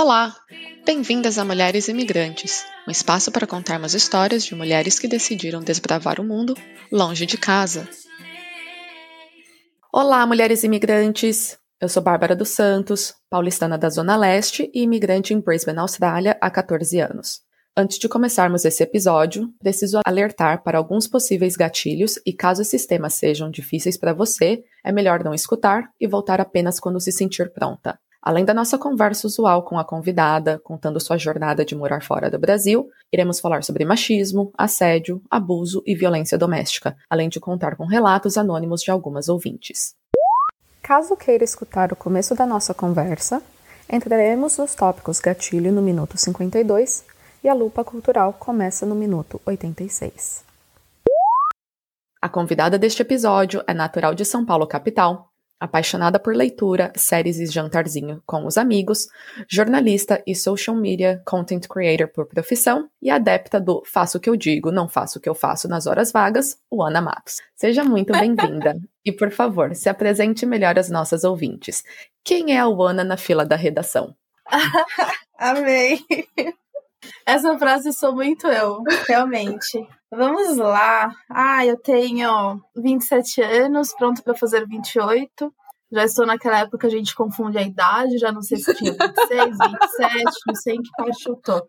Olá! Bem-vindas a Mulheres Imigrantes, um espaço para contarmos histórias de mulheres que decidiram desbravar o mundo longe de casa. Olá, mulheres imigrantes! Eu sou Bárbara dos Santos, paulistana da Zona Leste e imigrante em Brisbane, Austrália, há 14 anos. Antes de começarmos esse episódio, preciso alertar para alguns possíveis gatilhos e caso esses temas sejam difíceis para você, é melhor não escutar e voltar apenas quando se sentir pronta. Além da nossa conversa usual com a convidada, contando sua jornada de morar fora do Brasil, iremos falar sobre machismo, assédio, abuso e violência doméstica, além de contar com relatos anônimos de algumas ouvintes. Caso queira escutar o começo da nossa conversa, entraremos nos tópicos gatilho no minuto 52 e a lupa cultural começa no minuto 86. A convidada deste episódio é natural de São Paulo, capital, apaixonada por leitura, séries e jantarzinho com os amigos, jornalista e social media content creator por profissão e adepta do faço o que eu digo, não faço o que eu faço nas horas vagas, o Ana Matos. Seja muito bem-vinda e, por favor, se apresente melhor às nossas ouvintes. Quem é a Ana na fila da redação? Amei! Essa frase sou muito eu, realmente. Vamos lá. Ah, eu tenho 27 anos, pronto para fazer 28. Já estou naquela época que a gente confunde a idade, já não sei se tinha 26, 27, não sei em que parte eu tô.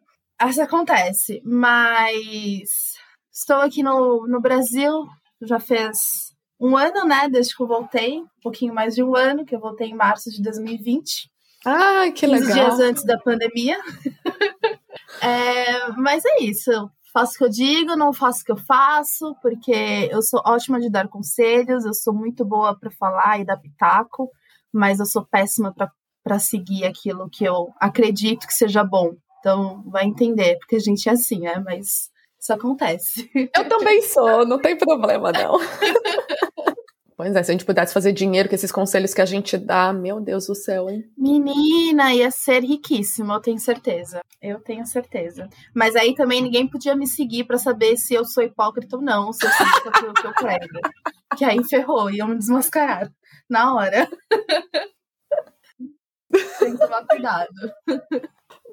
Isso acontece, mas estou aqui no, no Brasil, já fez um ano, né, desde que eu voltei, um pouquinho mais de um ano, que eu voltei em março de 2020. Ah, que legal. dias antes da pandemia. é, mas é isso. Faço o que eu digo, não faço o que eu faço, porque eu sou ótima de dar conselhos, eu sou muito boa para falar e dar pitaco, mas eu sou péssima para seguir aquilo que eu acredito que seja bom. Então, vai entender, porque a gente é assim, né? Mas isso acontece. Eu também sou, não tem problema, não. Pois é, se a gente pudesse fazer dinheiro com esses conselhos que a gente dá, meu Deus do céu, hein? Menina, ia ser riquíssimo, eu tenho certeza. Eu tenho certeza. Mas aí também ninguém podia me seguir para saber se eu sou hipócrita ou não, se eu sei o que eu prego. Que aí ferrou, iam me desmascarar na hora. Tem que tomar cuidado.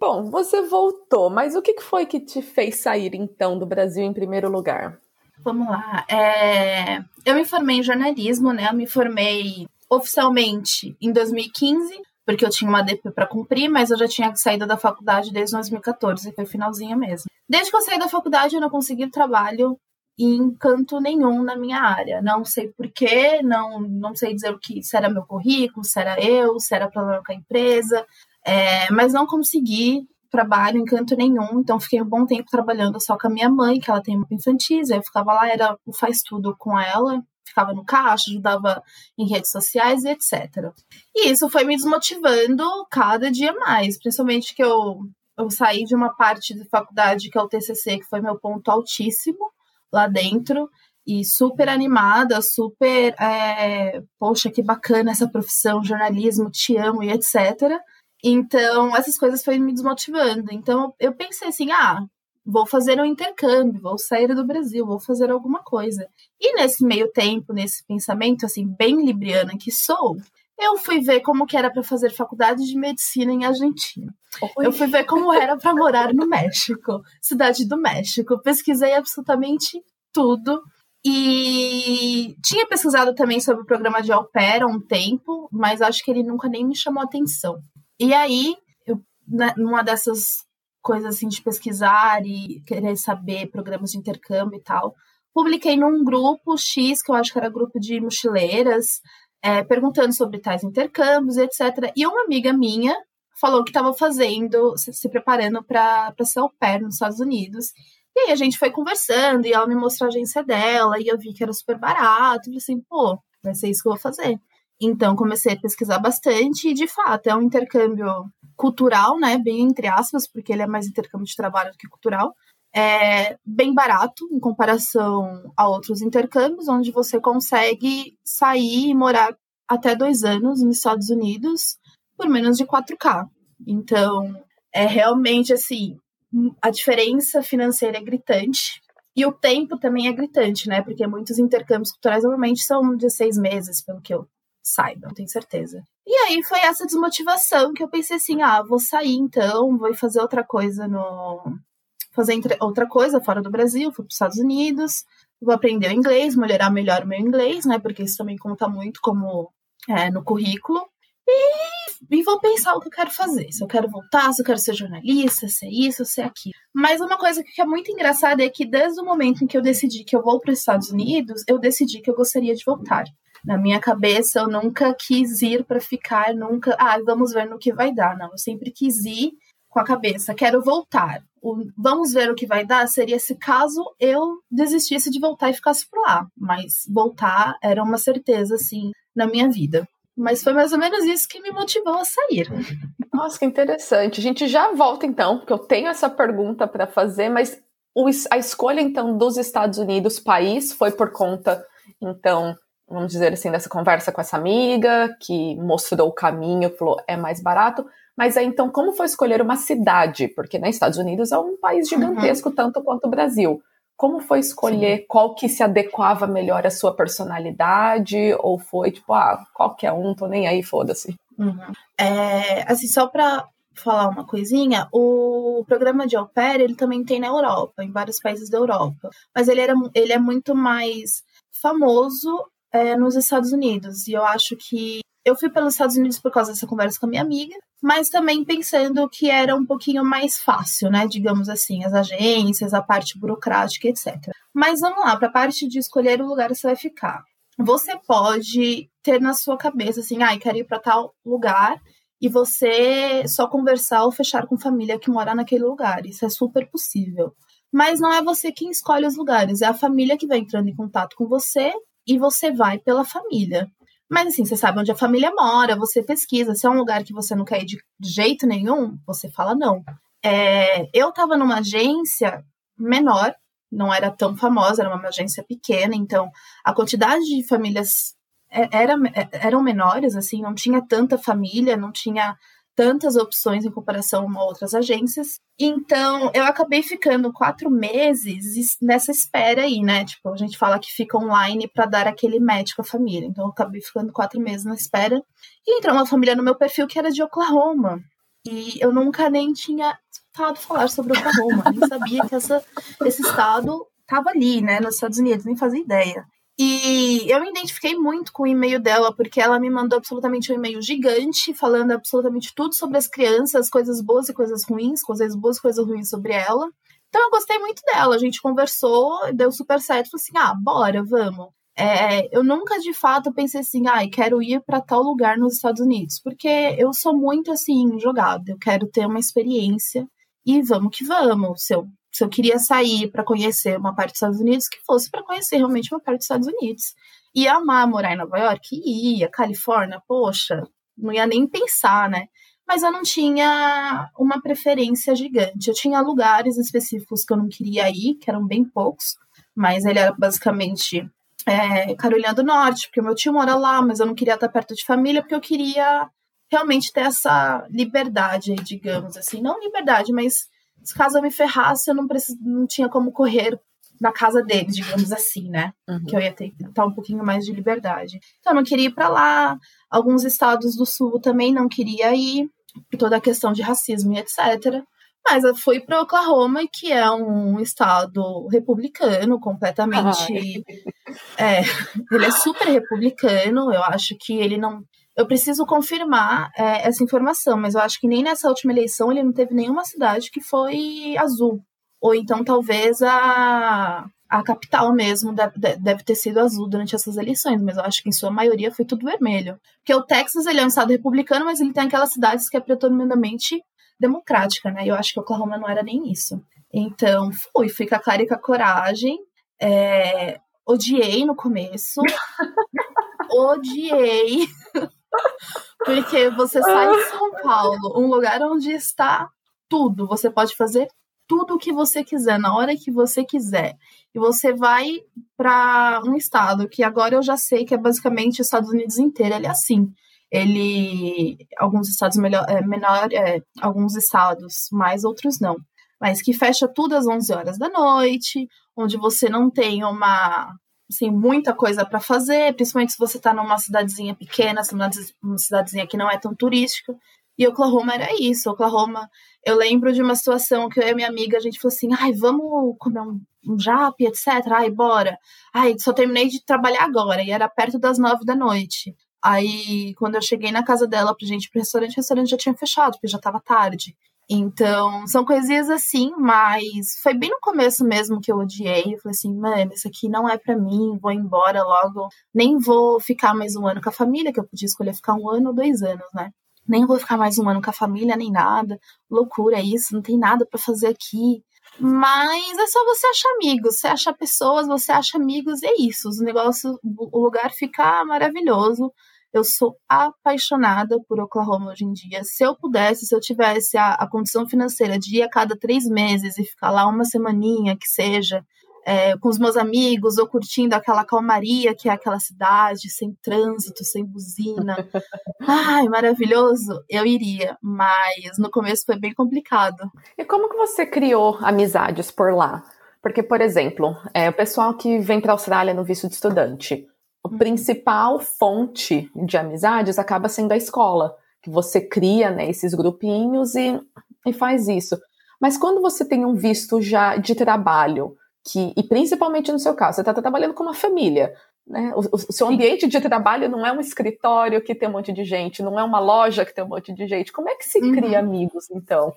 Bom, você voltou, mas o que foi que te fez sair então do Brasil em primeiro lugar? Vamos lá. É... Eu me formei em jornalismo, né? Eu me formei oficialmente em 2015, porque eu tinha uma DP para cumprir, mas eu já tinha saído da faculdade desde 2014, foi finalzinho mesmo. Desde que eu saí da faculdade, eu não consegui trabalho em canto nenhum na minha área. Não sei porquê, não, não sei dizer o que, se era meu currículo, se era eu, se era problema com a empresa, é, mas não consegui trabalho em canto nenhum, então fiquei um bom tempo trabalhando só com a minha mãe, que ela tem infantis, eu ficava lá, era o faz tudo com ela, ficava no caixa, ajudava em redes sociais e etc. E isso foi me desmotivando cada dia mais, principalmente que eu, eu saí de uma parte da faculdade que é o TCC, que foi meu ponto altíssimo lá dentro, e super animada, super, é, poxa, que bacana essa profissão, jornalismo, te amo e etc. Então, essas coisas foram me desmotivando. Então, eu pensei assim: ah, vou fazer um intercâmbio, vou sair do Brasil, vou fazer alguma coisa. E nesse meio tempo, nesse pensamento, assim, bem libriana que sou, eu fui ver como que era para fazer faculdade de medicina em Argentina. Oi. Eu fui ver como era para morar no México, cidade do México. Pesquisei absolutamente tudo. E tinha pesquisado também sobre o programa de au pair há um tempo, mas acho que ele nunca nem me chamou atenção. E aí, eu, né, numa dessas coisas assim de pesquisar e querer saber programas de intercâmbio e tal, publiquei num grupo X, que eu acho que era grupo de mochileiras, é, perguntando sobre tais intercâmbios, etc. E uma amiga minha falou que estava fazendo, se, se preparando para ser au pair nos Estados Unidos. E aí a gente foi conversando e ela me mostrou a agência dela e eu vi que era super barato. E falei assim, pô, vai ser isso que eu vou fazer. Então comecei a pesquisar bastante e de fato é um intercâmbio cultural, né, bem entre aspas, porque ele é mais intercâmbio de trabalho do que cultural. É bem barato em comparação a outros intercâmbios, onde você consegue sair e morar até dois anos nos Estados Unidos por menos de 4K. Então, é realmente assim, a diferença financeira é gritante. E o tempo também é gritante, né? Porque muitos intercâmbios culturais normalmente são de seis meses, pelo que eu saibam, tenho certeza. E aí foi essa desmotivação que eu pensei assim: ah, vou sair então, vou fazer outra coisa no. Fazer outra coisa fora do Brasil, fui para os Estados Unidos, vou aprender o inglês, melhorar melhor o meu inglês, né? Porque isso também conta muito como é, no currículo. E, e, vou pensar o que eu quero fazer. Se eu quero voltar, se eu quero ser jornalista, se é isso, se é aquilo. Mas uma coisa que é muito engraçada é que desde o momento em que eu decidi que eu vou para os Estados Unidos, eu decidi que eu gostaria de voltar. Na minha cabeça, eu nunca quis ir para ficar, nunca. Ah, vamos ver no que vai dar. Não, eu sempre quis ir com a cabeça, quero voltar. O, vamos ver o que vai dar seria se caso eu desistisse de voltar e ficasse por lá. Mas voltar era uma certeza, assim, na minha vida. Mas foi mais ou menos isso que me motivou a sair. Nossa, que interessante. A gente já volta então, porque eu tenho essa pergunta para fazer, mas a escolha então dos Estados Unidos país foi por conta então vamos dizer assim dessa conversa com essa amiga que mostrou o caminho falou é mais barato mas aí então como foi escolher uma cidade porque nos né, Estados Unidos é um país uhum. gigantesco uhum. tanto quanto o Brasil como foi escolher Sim. qual que se adequava melhor à sua personalidade? Ou foi tipo, ah, qualquer um, tô nem aí, foda-se? Uhum. É, assim, só pra falar uma coisinha, o programa de au pair, ele também tem na Europa, em vários países da Europa. Mas ele, era, ele é muito mais famoso é, nos Estados Unidos. E eu acho que eu fui pelos Estados Unidos por causa dessa conversa com a minha amiga, mas também pensando que era um pouquinho mais fácil, né? Digamos assim, as agências, a parte burocrática, etc. Mas vamos lá, para a parte de escolher o lugar que você vai ficar. Você pode ter na sua cabeça assim, ai, ah, quero ir para tal lugar, e você só conversar ou fechar com família que mora naquele lugar. Isso é super possível. Mas não é você quem escolhe os lugares, é a família que vai entrando em contato com você e você vai pela família. Mas assim, você sabe onde a família mora, você pesquisa. Se é um lugar que você não quer ir de jeito nenhum, você fala não. É, eu estava numa agência menor, não era tão famosa, era uma agência pequena, então a quantidade de famílias era, eram menores, assim, não tinha tanta família, não tinha tantas opções em comparação a outras agências. Então, eu acabei ficando quatro meses nessa espera aí, né? Tipo, a gente fala que fica online para dar aquele match com a família. Então, eu acabei ficando quatro meses na espera. E entrou uma família no meu perfil que era de Oklahoma. E eu nunca nem tinha escutado falar sobre Oklahoma. nem sabia que essa, esse estado estava ali, né, nos Estados Unidos. Nem fazia ideia. E eu me identifiquei muito com o e-mail dela, porque ela me mandou absolutamente um e-mail gigante, falando absolutamente tudo sobre as crianças, coisas boas e coisas ruins, coisas boas e coisas ruins sobre ela. Então eu gostei muito dela, a gente conversou, deu super certo, falei assim, ah, bora, vamos. É, eu nunca de fato pensei assim, ai, ah, quero ir para tal lugar nos Estados Unidos, porque eu sou muito assim, jogada, eu quero ter uma experiência e vamos que vamos. Se eu se eu queria sair para conhecer uma parte dos Estados Unidos, que fosse para conhecer realmente uma parte dos Estados Unidos. Ia amar morar em Nova York? Ia. Califórnia? Poxa, não ia nem pensar, né? Mas eu não tinha uma preferência gigante. Eu tinha lugares específicos que eu não queria ir, que eram bem poucos, mas ele era basicamente é, Carolina do Norte, porque meu tio mora lá, mas eu não queria estar perto de família, porque eu queria realmente ter essa liberdade, digamos assim. Não liberdade, mas caso eu me ferrasse, eu não, precis... não tinha como correr na casa deles, digamos assim, né? Uhum. Que eu ia ter que um pouquinho mais de liberdade. Então, eu não queria ir para lá. Alguns estados do sul também não queria ir, por toda a questão de racismo e etc. Mas eu fui para Oklahoma, que é um estado republicano, completamente. É, ele é super republicano. Eu acho que ele não eu preciso confirmar é, essa informação, mas eu acho que nem nessa última eleição ele não teve nenhuma cidade que foi azul. Ou então talvez a, a capital mesmo deve, deve ter sido azul durante essas eleições, mas eu acho que em sua maioria foi tudo vermelho. Porque o Texas ele é um estado republicano, mas ele tem aquelas cidades que é predominantemente democrática, né? E eu acho que Oklahoma não era nem isso. Então fui, fui com a cara e com a coragem. É, odiei no começo. odiei. Porque você sai de São Paulo, um lugar onde está tudo. Você pode fazer tudo o que você quiser, na hora que você quiser. E você vai para um estado que agora eu já sei que é basicamente os Estados Unidos inteiro. Ele é assim. Ele. Alguns estados melhor, é, menor, é, alguns estados mais, outros não. Mas que fecha tudo às 11 horas da noite, onde você não tem uma assim, muita coisa para fazer, principalmente se você tá numa cidadezinha pequena, uma cidadezinha que não é tão turística. E Oklahoma era isso. Oklahoma, eu lembro de uma situação que eu e minha amiga, a gente falou assim: ai, vamos comer um, um jap, etc. Ai, bora. Ai, só terminei de trabalhar agora. E era perto das nove da noite. Aí, quando eu cheguei na casa dela pra gente ir pro restaurante, o restaurante já tinha fechado, porque já tava tarde. Então, são coisinhas assim, mas foi bem no começo mesmo que eu odiei. Eu falei assim, mano, isso aqui não é para mim, vou embora logo. Nem vou ficar mais um ano com a família, que eu podia escolher ficar um ano ou dois anos, né? Nem vou ficar mais um ano com a família, nem nada. Loucura isso, não tem nada para fazer aqui. Mas é só você achar amigos, você acha pessoas, você acha amigos, é isso. Os negócios, o lugar fica maravilhoso. Eu sou apaixonada por Oklahoma hoje em dia. Se eu pudesse, se eu tivesse a, a condição financeira de ir a cada três meses e ficar lá uma semaninha, que seja, é, com os meus amigos, ou curtindo aquela calmaria que é aquela cidade, sem trânsito, sem buzina. Ai, maravilhoso! Eu iria, mas no começo foi bem complicado. E como que você criou amizades por lá? Porque, por exemplo, é, o pessoal que vem para a Austrália no visto de estudante, a principal fonte de amizades acaba sendo a escola, que você cria né, esses grupinhos e, e faz isso. Mas quando você tem um visto já de trabalho, que, e principalmente no seu caso, você está trabalhando com uma família, né? O, o, seu ambiente de trabalho não é um escritório que tem um monte de gente, não é uma loja que tem um monte de gente. Como é que se uhum. cria amigos, então?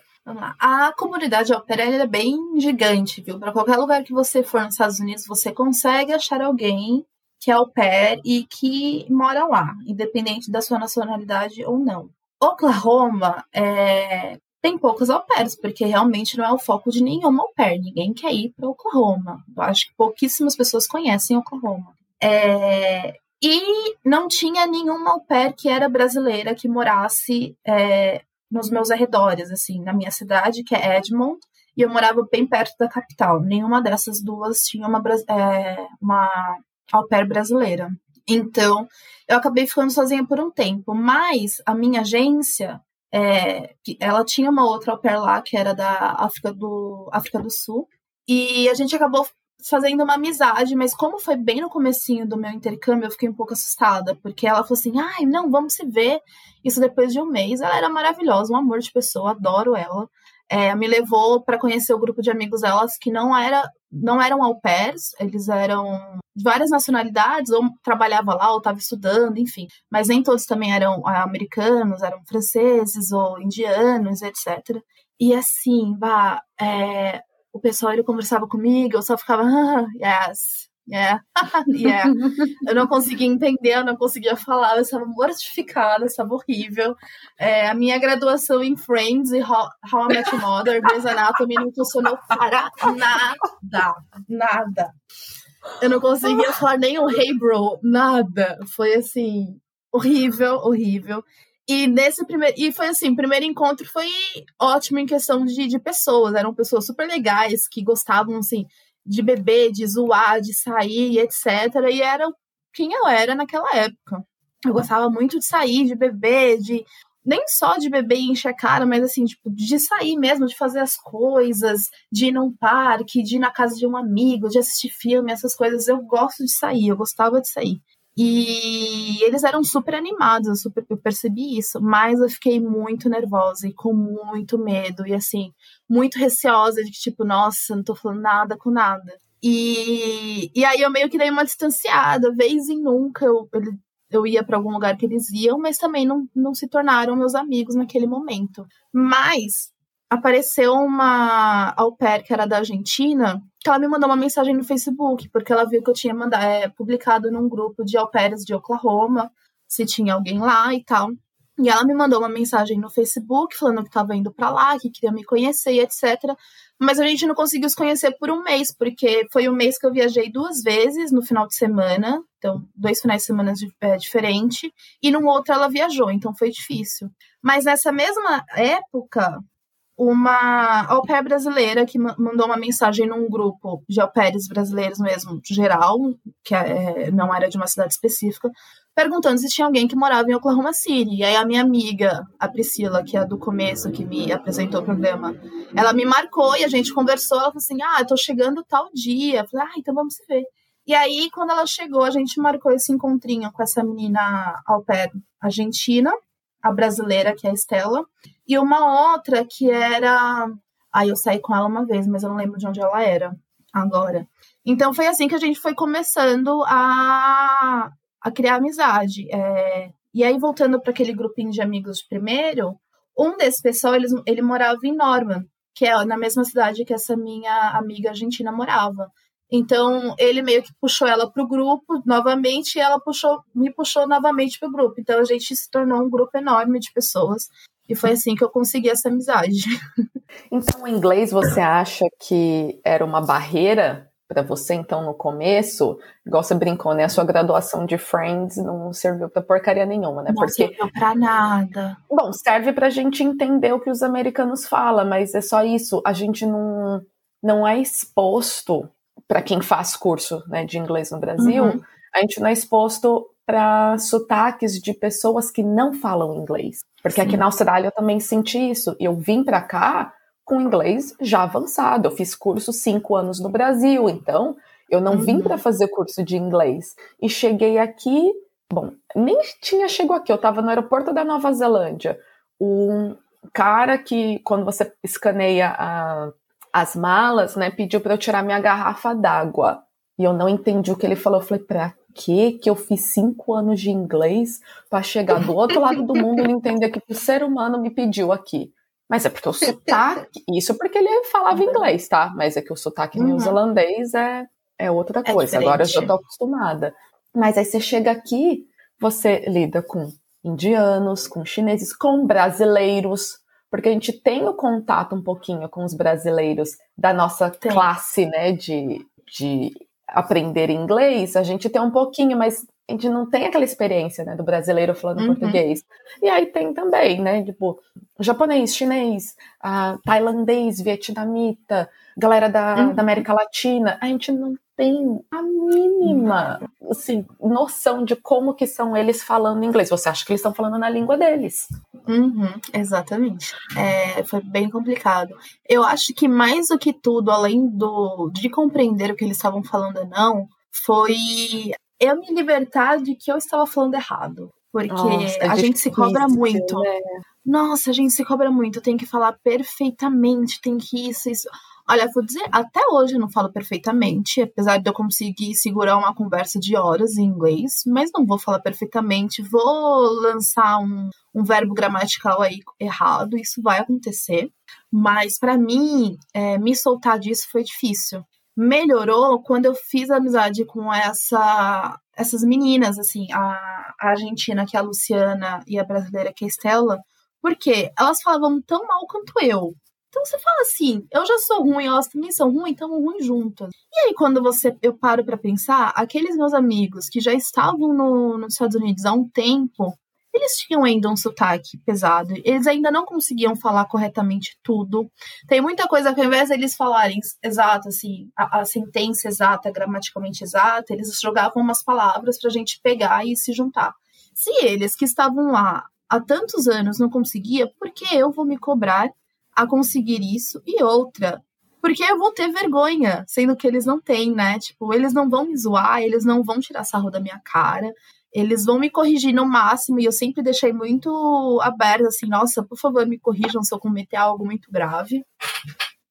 A comunidade ao é bem gigante, viu? Para qualquer lugar que você for nos Estados Unidos, você consegue achar alguém que é au pair e que mora lá, independente da sua nacionalidade ou não. Oklahoma é, tem poucos au pairs, porque realmente não é o foco de nenhuma au pair. Ninguém quer ir para Oklahoma. Eu acho que pouquíssimas pessoas conhecem Oklahoma. É, e não tinha nenhuma au pair que era brasileira que morasse é, nos meus arredores, assim, na minha cidade, que é Edmond, e eu morava bem perto da capital. Nenhuma dessas duas tinha uma, é, uma au pair brasileira. Então, eu acabei ficando sozinha por um tempo, mas a minha agência, é, ela tinha uma outra au pair lá, que era da África do, África do Sul, e a gente acabou fazendo uma amizade, mas como foi bem no comecinho do meu intercâmbio, eu fiquei um pouco assustada, porque ela falou assim, ai, não, vamos se ver, isso depois de um mês, ela era maravilhosa, um amor de pessoa, adoro ela, é, me levou para conhecer o grupo de amigos delas que não era não eram au pairs, eles eram de várias nacionalidades, ou trabalhava lá, ou estava estudando, enfim. Mas nem todos também eram ah, americanos, eram franceses ou indianos, etc. E assim, bah, é, o pessoal ele conversava comigo, eu só ficava, ah, yes, Yeah, yeah. Eu não conseguia entender, eu não conseguia falar, eu estava mortificada, eu estava horrível. É, a minha graduação em Friends e How, How I Met Your Mother, Grey's Anatomy, não funcionou para nada, nada. Eu não conseguia falar nem o Hey Bro, nada. Foi assim, horrível, horrível. E nesse primeiro. E foi assim, primeiro encontro foi ótimo em questão de, de pessoas. Eram pessoas super legais que gostavam, assim, de beber, de zoar, de sair, etc. E era quem eu era naquela época. Eu gostava muito de sair, de beber, de nem só de beber e encher a cara, mas assim, tipo, de sair mesmo, de fazer as coisas, de ir num parque, de ir na casa de um amigo, de assistir filme, essas coisas. Eu gosto de sair, eu gostava de sair. E eles eram super animados, super, eu percebi isso, mas eu fiquei muito nervosa e com muito medo, e assim, muito receosa de tipo, nossa, não tô falando nada com nada. E, e aí eu meio que dei uma distanciada, vez em nunca eu, eu, eu ia para algum lugar que eles iam, mas também não, não se tornaram meus amigos naquele momento. Mas apareceu uma au pair que era da Argentina, que ela me mandou uma mensagem no Facebook, porque ela viu que eu tinha mandado, é, publicado num grupo de au pairs de Oklahoma, se tinha alguém lá e tal. E ela me mandou uma mensagem no Facebook falando que estava indo para lá, que queria me conhecer e etc. Mas a gente não conseguiu se conhecer por um mês, porque foi um mês que eu viajei duas vezes no final de semana, então dois finais de semana é, diferente, e num outro ela viajou, então foi difícil. Mas nessa mesma época, uma au pair brasileira que mandou uma mensagem num grupo de au pairs brasileiros mesmo, geral, que é, não era de uma cidade específica, perguntando se tinha alguém que morava em Oklahoma City. E aí a minha amiga, a Priscila, que é do começo, que me apresentou o programa, ela me marcou e a gente conversou, ela falou assim, ah, eu tô chegando tal dia. Eu falei, ah, então vamos se ver. E aí, quando ela chegou, a gente marcou esse encontrinho com essa menina ao pé argentina, a brasileira, que é a Estela, e uma outra que era. Aí eu saí com ela uma vez, mas eu não lembro de onde ela era agora. Então foi assim que a gente foi começando a, a criar amizade. É... E aí, voltando para aquele grupinho de amigos primeiro, um desse pessoal, ele, ele morava em Norman, que é na mesma cidade que essa minha amiga argentina morava. Então, ele meio que puxou ela pro grupo novamente e ela puxou, me puxou novamente pro grupo. Então, a gente se tornou um grupo enorme de pessoas. E foi assim que eu consegui essa amizade. Então, o inglês você acha que era uma barreira para você, então, no começo? Igual você brincou, né? A sua graduação de Friends não serviu para porcaria nenhuma, né? Não Porque, serviu pra nada. bom, serve pra gente entender o que os americanos falam, mas é só isso. A gente não, não é exposto para quem faz curso né, de inglês no Brasil, Uhum. a gente não é exposto para sotaques de pessoas que não falam inglês. Porque aqui Sim. na Austrália eu também senti isso. Eu vim para cá com inglês já avançado. Eu fiz curso cinco anos no Brasil, então eu não vim Uhum. para fazer curso de inglês. E cheguei aqui, bom, nem tinha chegado aqui, eu estava no aeroporto da Nova Zelândia. Um cara que, quando você escaneia a- as malas, né, pediu para eu tirar minha garrafa d'água. E eu não entendi o que ele falou. Eu falei, pra que que eu fiz cinco anos de inglês para chegar do outro lado do mundo e não entender que o ser humano me pediu aqui? Mas é porque o sotaque, isso porque ele falava inglês, tá? Mas é que o sotaque Uhum. neozelandês é, é outra É coisa. Agora eu já tô acostumada. Mas aí você chega aqui, você lida com indianos, com chineses, com brasileiros, porque a gente tem o contato um pouquinho com os brasileiros da nossa Tem. classe, né, de, de aprender inglês, a gente tem um pouquinho, mas a gente não tem aquela experiência, né, do brasileiro falando Uhum. português. E aí tem também, né, tipo, japonês, chinês, ah, tailandês, vietnamita, galera da, Uhum. da América Latina, a gente não tem a mínima, assim, noção de como que são eles falando inglês. Você acha que eles estão falando na língua deles. Uhum, exatamente. É, foi bem complicado. Eu acho que mais do que tudo, além do de compreender o que eles estavam falando ou não, foi eu me libertar de que eu estava falando errado. Porque Nossa, é a gente se cobra muito. né? Nossa, a gente se cobra muito. Tem que falar perfeitamente, tem que isso, isso. Olha, vou dizer, até hoje eu não falo perfeitamente, apesar de eu conseguir segurar uma conversa de horas em inglês, mas não vou falar perfeitamente. Vou lançar um, um verbo gramatical aí errado, isso vai acontecer. Mas pra mim, é, me soltar disso foi difícil. Melhorou quando eu fiz amizade com essa, essas meninas, assim, a, a argentina, que é a Luciana, e a brasileira, que é a Estela, porque elas falavam tão mal quanto eu. Então você fala assim, eu já sou ruim, elas também são ruins, então ruins juntas. E aí quando você eu paro pra pensar, aqueles meus amigos que já estavam no, nos Estados Unidos há um tempo, eles tinham ainda um sotaque pesado. Eles ainda não conseguiam falar corretamente tudo. Tem muita coisa que ao invés deles falarem exato, assim, a, a sentença exata, gramaticalmente exata, eles jogavam umas palavras pra gente pegar e se juntar. Se eles que estavam lá há tantos anos não conseguia, por que eu vou me cobrar a conseguir isso? E outra, porque eu vou ter vergonha, sendo que eles não têm, né? Tipo, eles não vão me zoar, eles não vão tirar sarro da minha cara, eles vão me corrigir no máximo, e eu sempre deixei muito aberto, assim, nossa, por favor, me corrijam se eu cometer algo muito grave.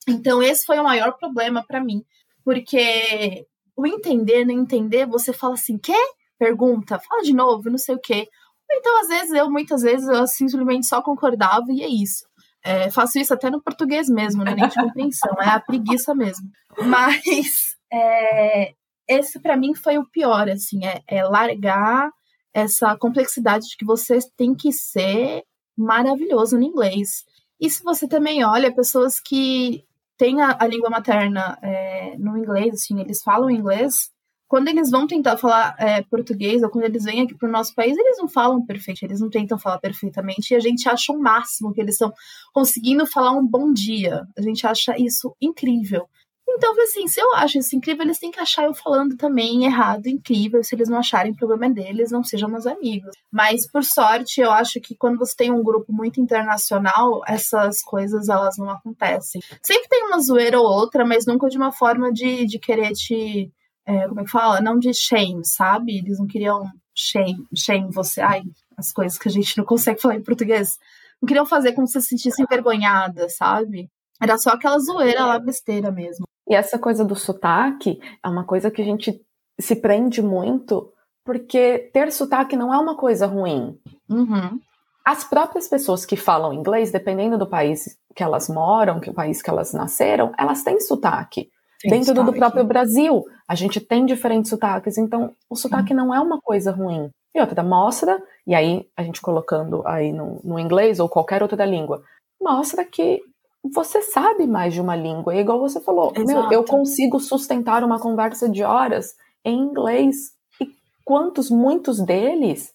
Então, esse foi o maior problema pra mim, porque o entender, não entender, você fala assim, quê? Pergunta, fala de novo, não sei o quê. Então, às vezes, eu, muitas vezes, eu simplesmente só concordava e é isso. É, faço isso até no português mesmo, não é nem de compreensão, é a preguiça mesmo. Mas é, esse para mim foi o pior, assim, é, é, largar essa complexidade de que você tem que ser maravilhoso no inglês. E se você também olha pessoas que têm a, a língua materna é, no inglês, assim, eles falam inglês, quando eles vão tentar falar é, português, ou quando eles vêm aqui para o nosso país, eles não falam perfeito, eles não tentam falar perfeitamente, e a gente acha o máximo que eles estão conseguindo falar um bom dia. A gente acha isso incrível. Então, assim, se eu acho isso incrível, eles têm que achar eu falando também errado, incrível. Se eles não acharem, problema é deles, não sejam meus amigos. Mas, por sorte, eu acho que quando você tem um grupo muito internacional, essas coisas, elas não acontecem. Sempre tem uma zoeira ou outra, mas nunca de uma forma de, de querer te é, como é que fala? Não de shame, sabe? Eles não queriam shame, shame você. Ai, as coisas que a gente não consegue falar em português. Não queriam fazer como se você se sentisse envergonhada, sabe? Era só aquela zoeira lá, besteira mesmo. E essa coisa do sotaque é uma coisa que a gente se prende muito, porque ter sotaque não é uma coisa ruim. Uhum. As próprias pessoas que falam inglês, dependendo do país que elas moram, que o país que elas nasceram, elas têm sotaque. Tem Dentro do sotaque. próprio Brasil, a gente tem diferentes sotaques, então o sotaque não é uma coisa ruim. E outra, mostra, e aí a gente colocando aí no, no inglês ou qualquer outra língua, mostra que você sabe mais de uma língua. E igual você falou, meu, eu consigo sustentar uma conversa de horas em inglês. E quantos, muitos deles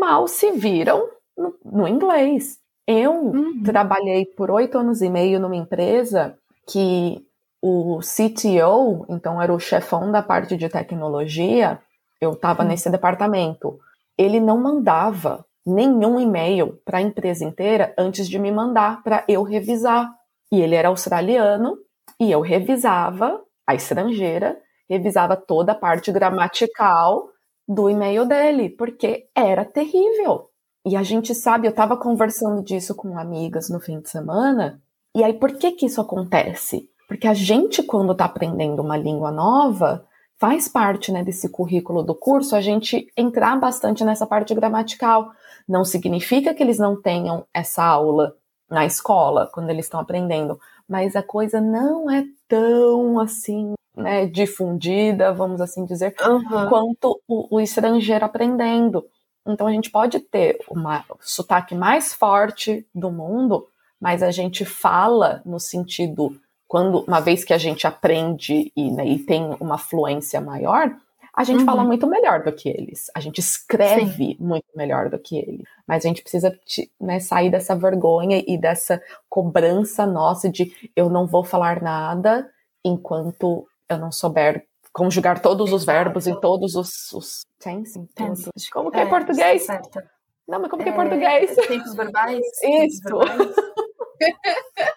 mal se viram no, no inglês. Eu Uhum. trabalhei por oito anos e meio numa empresa que o CTO, então era o chefão da parte de tecnologia, eu estava Hum. nesse departamento. Ele não mandava nenhum e-mail para a empresa inteira antes de me mandar para eu revisar. E ele era australiano e eu revisava a estrangeira, revisava toda a parte gramatical do e-mail dele, porque era terrível. E a gente sabe, eu estava conversando disso com amigas no fim de semana, e aí por que que isso acontece? Porque a gente, quando está aprendendo uma língua nova, faz parte né, desse currículo do curso a gente entrar bastante nessa parte gramatical. Não significa que eles não tenham essa aula na escola, quando eles estão aprendendo, mas a coisa não é tão assim, né, difundida, vamos assim dizer, Uhum. quanto o, o estrangeiro aprendendo. Então a gente pode ter uma, o sotaque mais forte do mundo, mas a gente fala no sentido quando uma vez que a gente aprende e, né, e tem uma fluência maior, a gente Uhum. fala muito melhor do que eles. A gente escreve muito melhor do que eles. Mas a gente precisa né, sair dessa vergonha e dessa cobrança nossa de eu não vou falar nada enquanto eu não souber conjugar todos os verbos em todos os, os tense, em Tense. Como que é, português? certo. Não, mas como que é, É, português? Tempos verbais? Isso. Tempos verbais.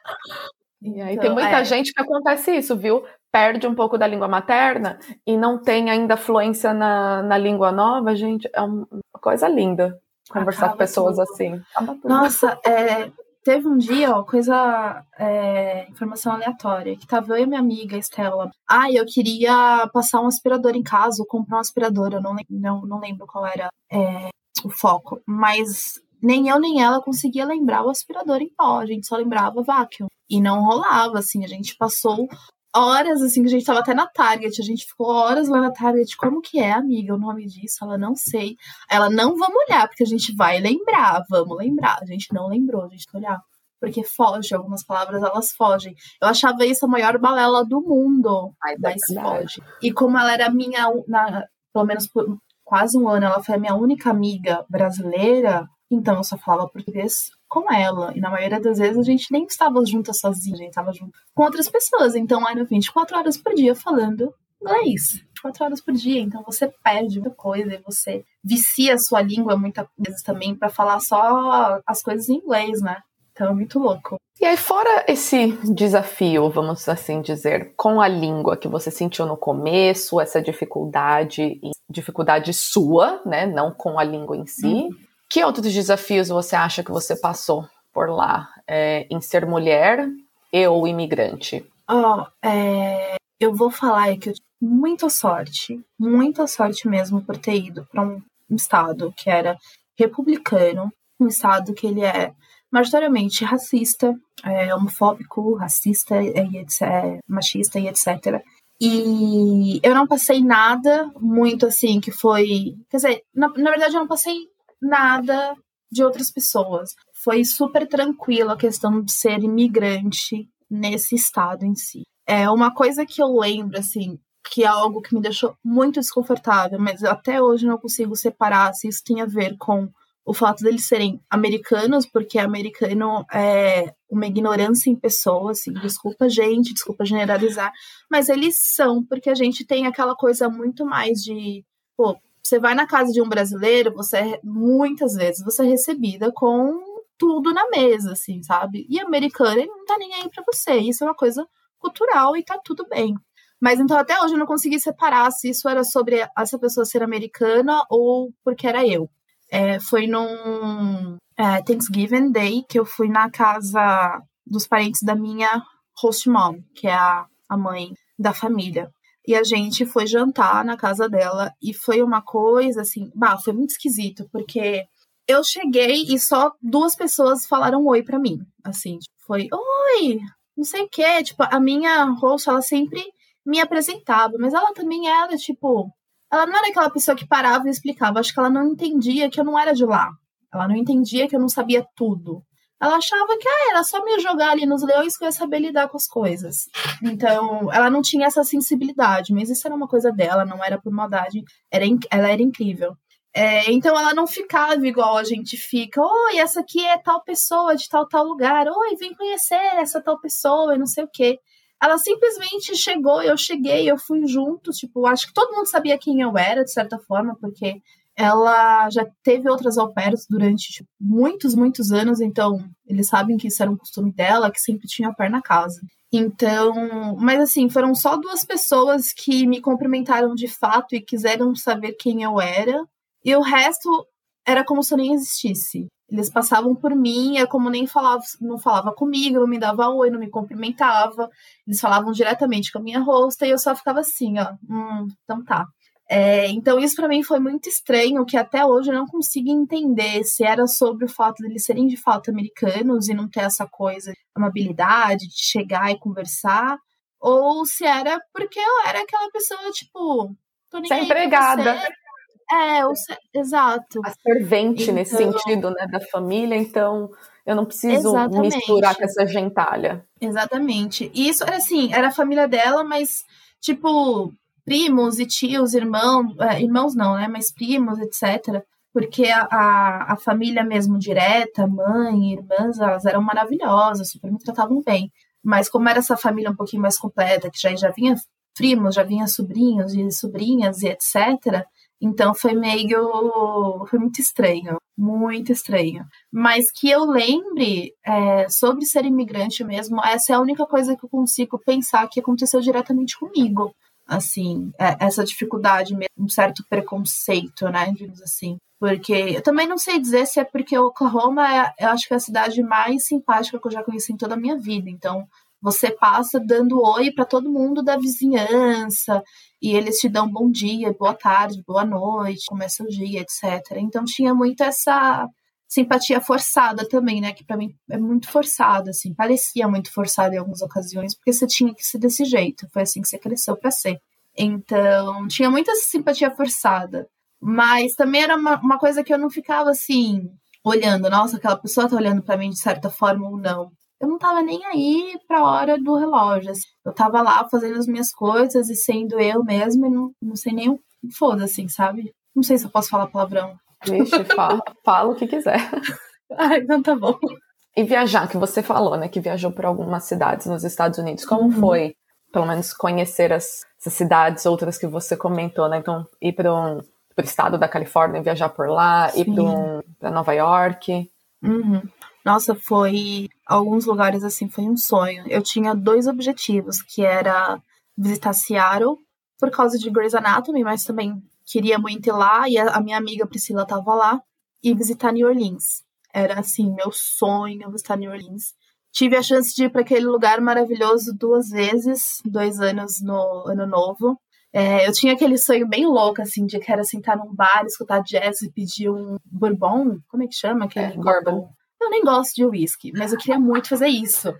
E aí Então, tem muita é. gente que acontece isso, viu? Perde um pouco da língua materna e não tem ainda fluência na, na língua nova, gente. É um- uma coisa linda conversar Acaba com pessoas tudo. assim. Nossa, é, teve um dia, ó, coisa. é, informação aleatória, que tava eu e minha amiga Estela. Ah, eu queria passar um aspirador em casa, ou comprar um aspirador, eu não, não, não lembro qual era é, o foco. Mas nem eu nem ela conseguia lembrar o aspirador em pó, a gente só lembrava vacuum. E não rolava, assim, a gente passou horas, assim, que a gente tava até na Target, a gente ficou horas lá na Target, como que é, amiga, o nome disso? Ela não sei. Ela, não vamos olhar, porque a gente vai lembrar, vamos lembrar. A gente não lembrou, a gente que olhar. Porque foge, algumas palavras elas fogem. Eu achava isso a maior balela do mundo, Mas é mas verdade. foge. E como ela era minha, na, pelo menos por quase um ano, ela foi a minha única amiga brasileira, então eu só falava português com ela. E na maioria das vezes a gente nem estava junta sozinha, a gente estava junto com outras pessoas. Então eram 24 horas por dia falando inglês. 24 horas por dia. Então você perde muita coisa e você vicia a sua língua muitas vezes também para falar só as coisas em inglês, né? Então é muito louco. E aí, fora esse desafio, vamos assim dizer, com a língua que você sentiu no começo, essa dificuldade, dificuldade sua, né? Não com a língua em si. Uhum. Que outros desafios você acha que você passou por lá é, em ser mulher e ou imigrante? Ó, é, eu vou falar que eu tive muita sorte, muita sorte mesmo por ter ido para um estado que era republicano, um estado que ele é majoritariamente racista, é, homofóbico, racista, e etc, é, machista e etc. E eu não passei nada muito assim que foi. Quer dizer, na, na verdade eu não passei nada de outras pessoas. Foi super tranquilo a questão de ser imigrante nesse estado em si. É uma coisa que eu lembro, assim, que é algo que me deixou muito desconfortável, mas até hoje não consigo separar se isso tem a ver com o fato deles serem americanos, porque americano é uma ignorância em pessoas, assim, desculpa gente, desculpa generalizar, mas eles são, porque a gente tem aquela coisa muito mais de, pô, você vai na casa de um brasileiro, você é, muitas vezes você é recebida com tudo na mesa, assim, sabe? E americano, ele não tá nem aí pra você. Isso é uma coisa cultural e tá tudo bem. Mas então até hoje eu não consegui separar se isso era sobre essa pessoa ser americana ou porque era eu. É, foi num é, Thanksgiving Day que eu fui na casa dos parentes da minha host mom, que é a, a mãe da família. E a gente foi jantar na casa dela e foi uma coisa assim, bah, foi muito esquisito, porque eu cheguei e só duas pessoas falaram oi para mim. Assim, tipo, foi oi, não sei o quê. Tipo, a minha host, ela sempre me apresentava, mas ela também era, tipo, ela não era aquela pessoa que parava e explicava. Acho que ela não entendia que eu não era de lá. Ela não entendia que eu não sabia tudo. Ela achava que ah, era só me jogar ali nos leões que eu ia saber lidar com as coisas. Então, ela não tinha essa sensibilidade, mas isso era uma coisa dela, não era por maldade. Era, ela era incrível. É, então ela não ficava igual a gente fica. Oi, essa aqui é tal pessoa de tal tal lugar. Oi, vem conhecer essa tal pessoa e não sei o quê. Ela simplesmente chegou, eu cheguei, eu fui junto. Tipo, acho que todo mundo sabia quem eu era, de certa forma, porque ela já teve outras au pairs durante tipo, muitos, muitos anos, então eles sabem que isso era um costume dela, que sempre tinha pair na casa. Então, mas assim, foram só duas pessoas que me cumprimentaram de fato e quiseram saber quem eu era. E o resto era como se eu nem existisse. Eles passavam por mim, é como nem falava, não falava comigo, não me dava oi, não me cumprimentava. Eles falavam diretamente com a minha rosta e eu só ficava assim, ó, hum, então tá. É, então isso para mim foi muito estranho, que até hoje eu não consigo entender se era sobre o fato de eles serem de fato americanos e não ter essa coisa, amabilidade de chegar e conversar, ou se era porque eu era aquela pessoa tipo, tô nem Você é empregada. É, o, exato. A servente então, nesse sentido, né, da família, então eu não preciso exatamente. misturar com essa gentalha. Exatamente. E isso era assim, era a família dela, mas, tipo, primos e tios, irmãos, é, irmãos não, né, mas primos, etc. Porque a, a, a família mesmo direta, mãe, irmãs, elas eram maravilhosas, super me tratavam bem. Mas como era essa família um pouquinho mais completa, que já, já vinha primos, já vinha sobrinhos e sobrinhas e etc., então foi meio. Foi muito estranho. Muito estranho. Mas que eu lembre é, sobre ser imigrante mesmo, essa é a única coisa que eu consigo pensar que aconteceu diretamente comigo. Assim, é, essa dificuldade mesmo, um certo preconceito, né? Digamos assim. Porque eu também não sei dizer se é porque Oklahoma é, eu acho que é a cidade mais simpática que eu já conheci em toda a minha vida. Então, você passa dando oi para todo mundo da vizinhança e eles te dão bom dia, boa tarde, boa noite, começa o dia, etc. Então tinha muito essa simpatia forçada também, né? Que para mim é muito forçada, assim, parecia muito forçada em algumas ocasiões, porque você tinha que ser desse jeito, foi assim que você cresceu para ser. Então tinha muita simpatia forçada, mas também era uma, uma coisa que eu não ficava assim olhando, nossa, aquela pessoa tá olhando para mim de certa forma ou não eu não tava nem aí pra hora do relógio. Assim. Eu tava lá fazendo as minhas coisas e sendo eu mesma e não, não sei nem o foda, assim, sabe? Não sei se eu posso falar palavrão. Vixe, fala, fala o que quiser. Ai, então tá bom. E viajar, que você falou, né? Que viajou por algumas cidades nos Estados Unidos. Como uhum. foi, pelo menos, conhecer as, essas cidades, outras que você comentou, né? Então, ir para um, o estado da Califórnia, viajar por lá, Sim. ir para um, Nova York. Uhum. Nossa, foi alguns lugares assim, foi um sonho. Eu tinha dois objetivos, que era visitar Seattle por causa de Grey's Anatomy, mas também queria muito ir lá e a, minha amiga Priscila estava lá e visitar New Orleans. Era assim, meu sonho visitar New Orleans. Tive a chance de ir para aquele lugar maravilhoso duas vezes, dois anos no ano novo. É, eu tinha aquele sonho bem louco, assim, de que era sentar num bar, escutar jazz e pedir um bourbon. Como é que chama? Aquele é, bourbon. Eu nem gosto de uísque, mas eu queria muito fazer isso.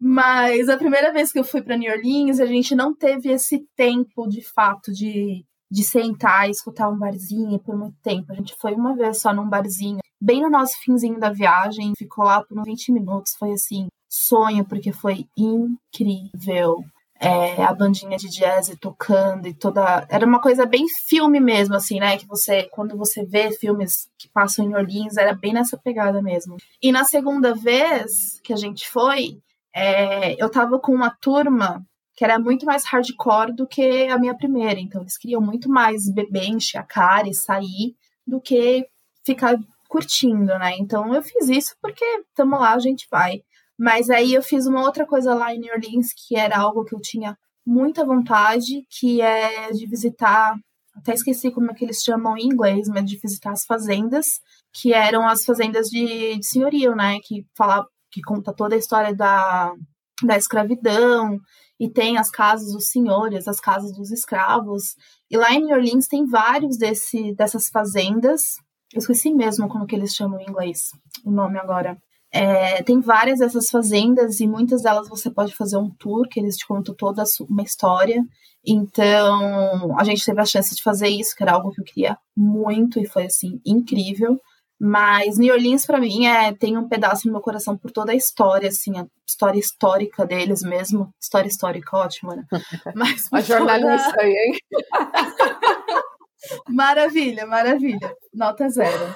Mas a primeira vez que eu fui para New Orleans, a gente não teve esse tempo de fato de, de sentar e escutar um barzinho por muito tempo. A gente foi uma vez só num barzinho, bem no nosso finzinho da viagem, ficou lá por uns 20 minutos. Foi assim, sonho, porque foi incrível é, a bandinha de jazz tocando e toda. Era uma coisa bem filme mesmo, assim, né? Que você, quando você vê filmes que passam em Orleans, era bem nessa pegada mesmo. E na segunda vez que a gente foi, é, eu tava com uma turma que era muito mais hardcore do que a minha primeira. Então, eles queriam muito mais beber, encher a cara e sair do que ficar curtindo, né? Então, eu fiz isso porque, tamo lá, a gente vai. Mas aí eu fiz uma outra coisa lá em New Orleans que era algo que eu tinha muita vontade, que é de visitar, até esqueci como é que eles chamam em inglês, mas de visitar as fazendas, que eram as fazendas de, de senhorio, né? Que fala, que conta toda a história da, da escravidão, e tem as casas dos senhores, as casas dos escravos. E lá em New Orleans tem vários desse, dessas fazendas. Eu esqueci mesmo como que eles chamam em inglês, o nome agora. É, tem várias dessas fazendas e muitas delas você pode fazer um tour que eles te contam toda uma história. Então, a gente teve a chance de fazer isso, que era algo que eu queria muito e foi assim incrível. Mas New Orleans para mim é tem um pedaço no meu coração por toda a história, assim, a história histórica deles mesmo, história histórica ótima, né? Mas a jornalista toda... aí, hein? maravilha, maravilha. Nota zero.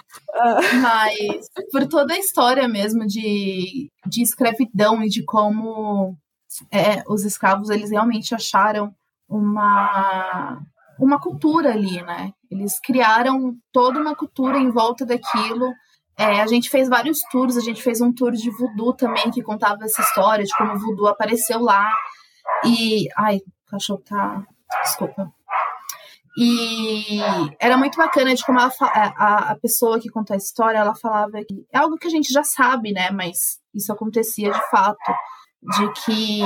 Mas por toda a história mesmo de, de escravidão e de como é, os escravos eles realmente acharam uma uma cultura ali, né? Eles criaram toda uma cultura em volta daquilo. É, a gente fez vários tours, a gente fez um tour de voodoo também, que contava essa história de como o voodoo apareceu lá. E. Ai, o cachorro tá. Desculpa. E era muito bacana de como ela, a, a pessoa que contou a história, ela falava que é algo que a gente já sabe, né? Mas isso acontecia de fato de que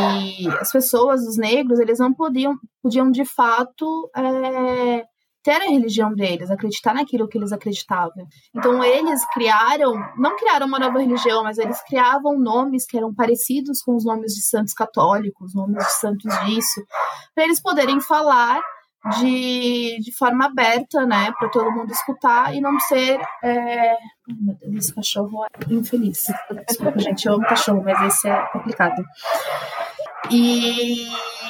as pessoas, os negros, eles não podiam, podiam de fato é, ter a religião deles, acreditar naquilo que eles acreditavam. Então eles criaram, não criaram uma nova religião, mas eles criavam nomes que eram parecidos com os nomes de santos católicos, nomes de santos disso, para eles poderem falar de, de forma aberta, né, para todo mundo escutar e não ser. É... Ai, meu Deus, esse cachorro é infeliz. Desculpa, gente, eu amo cachorro, mas esse é complicado. E,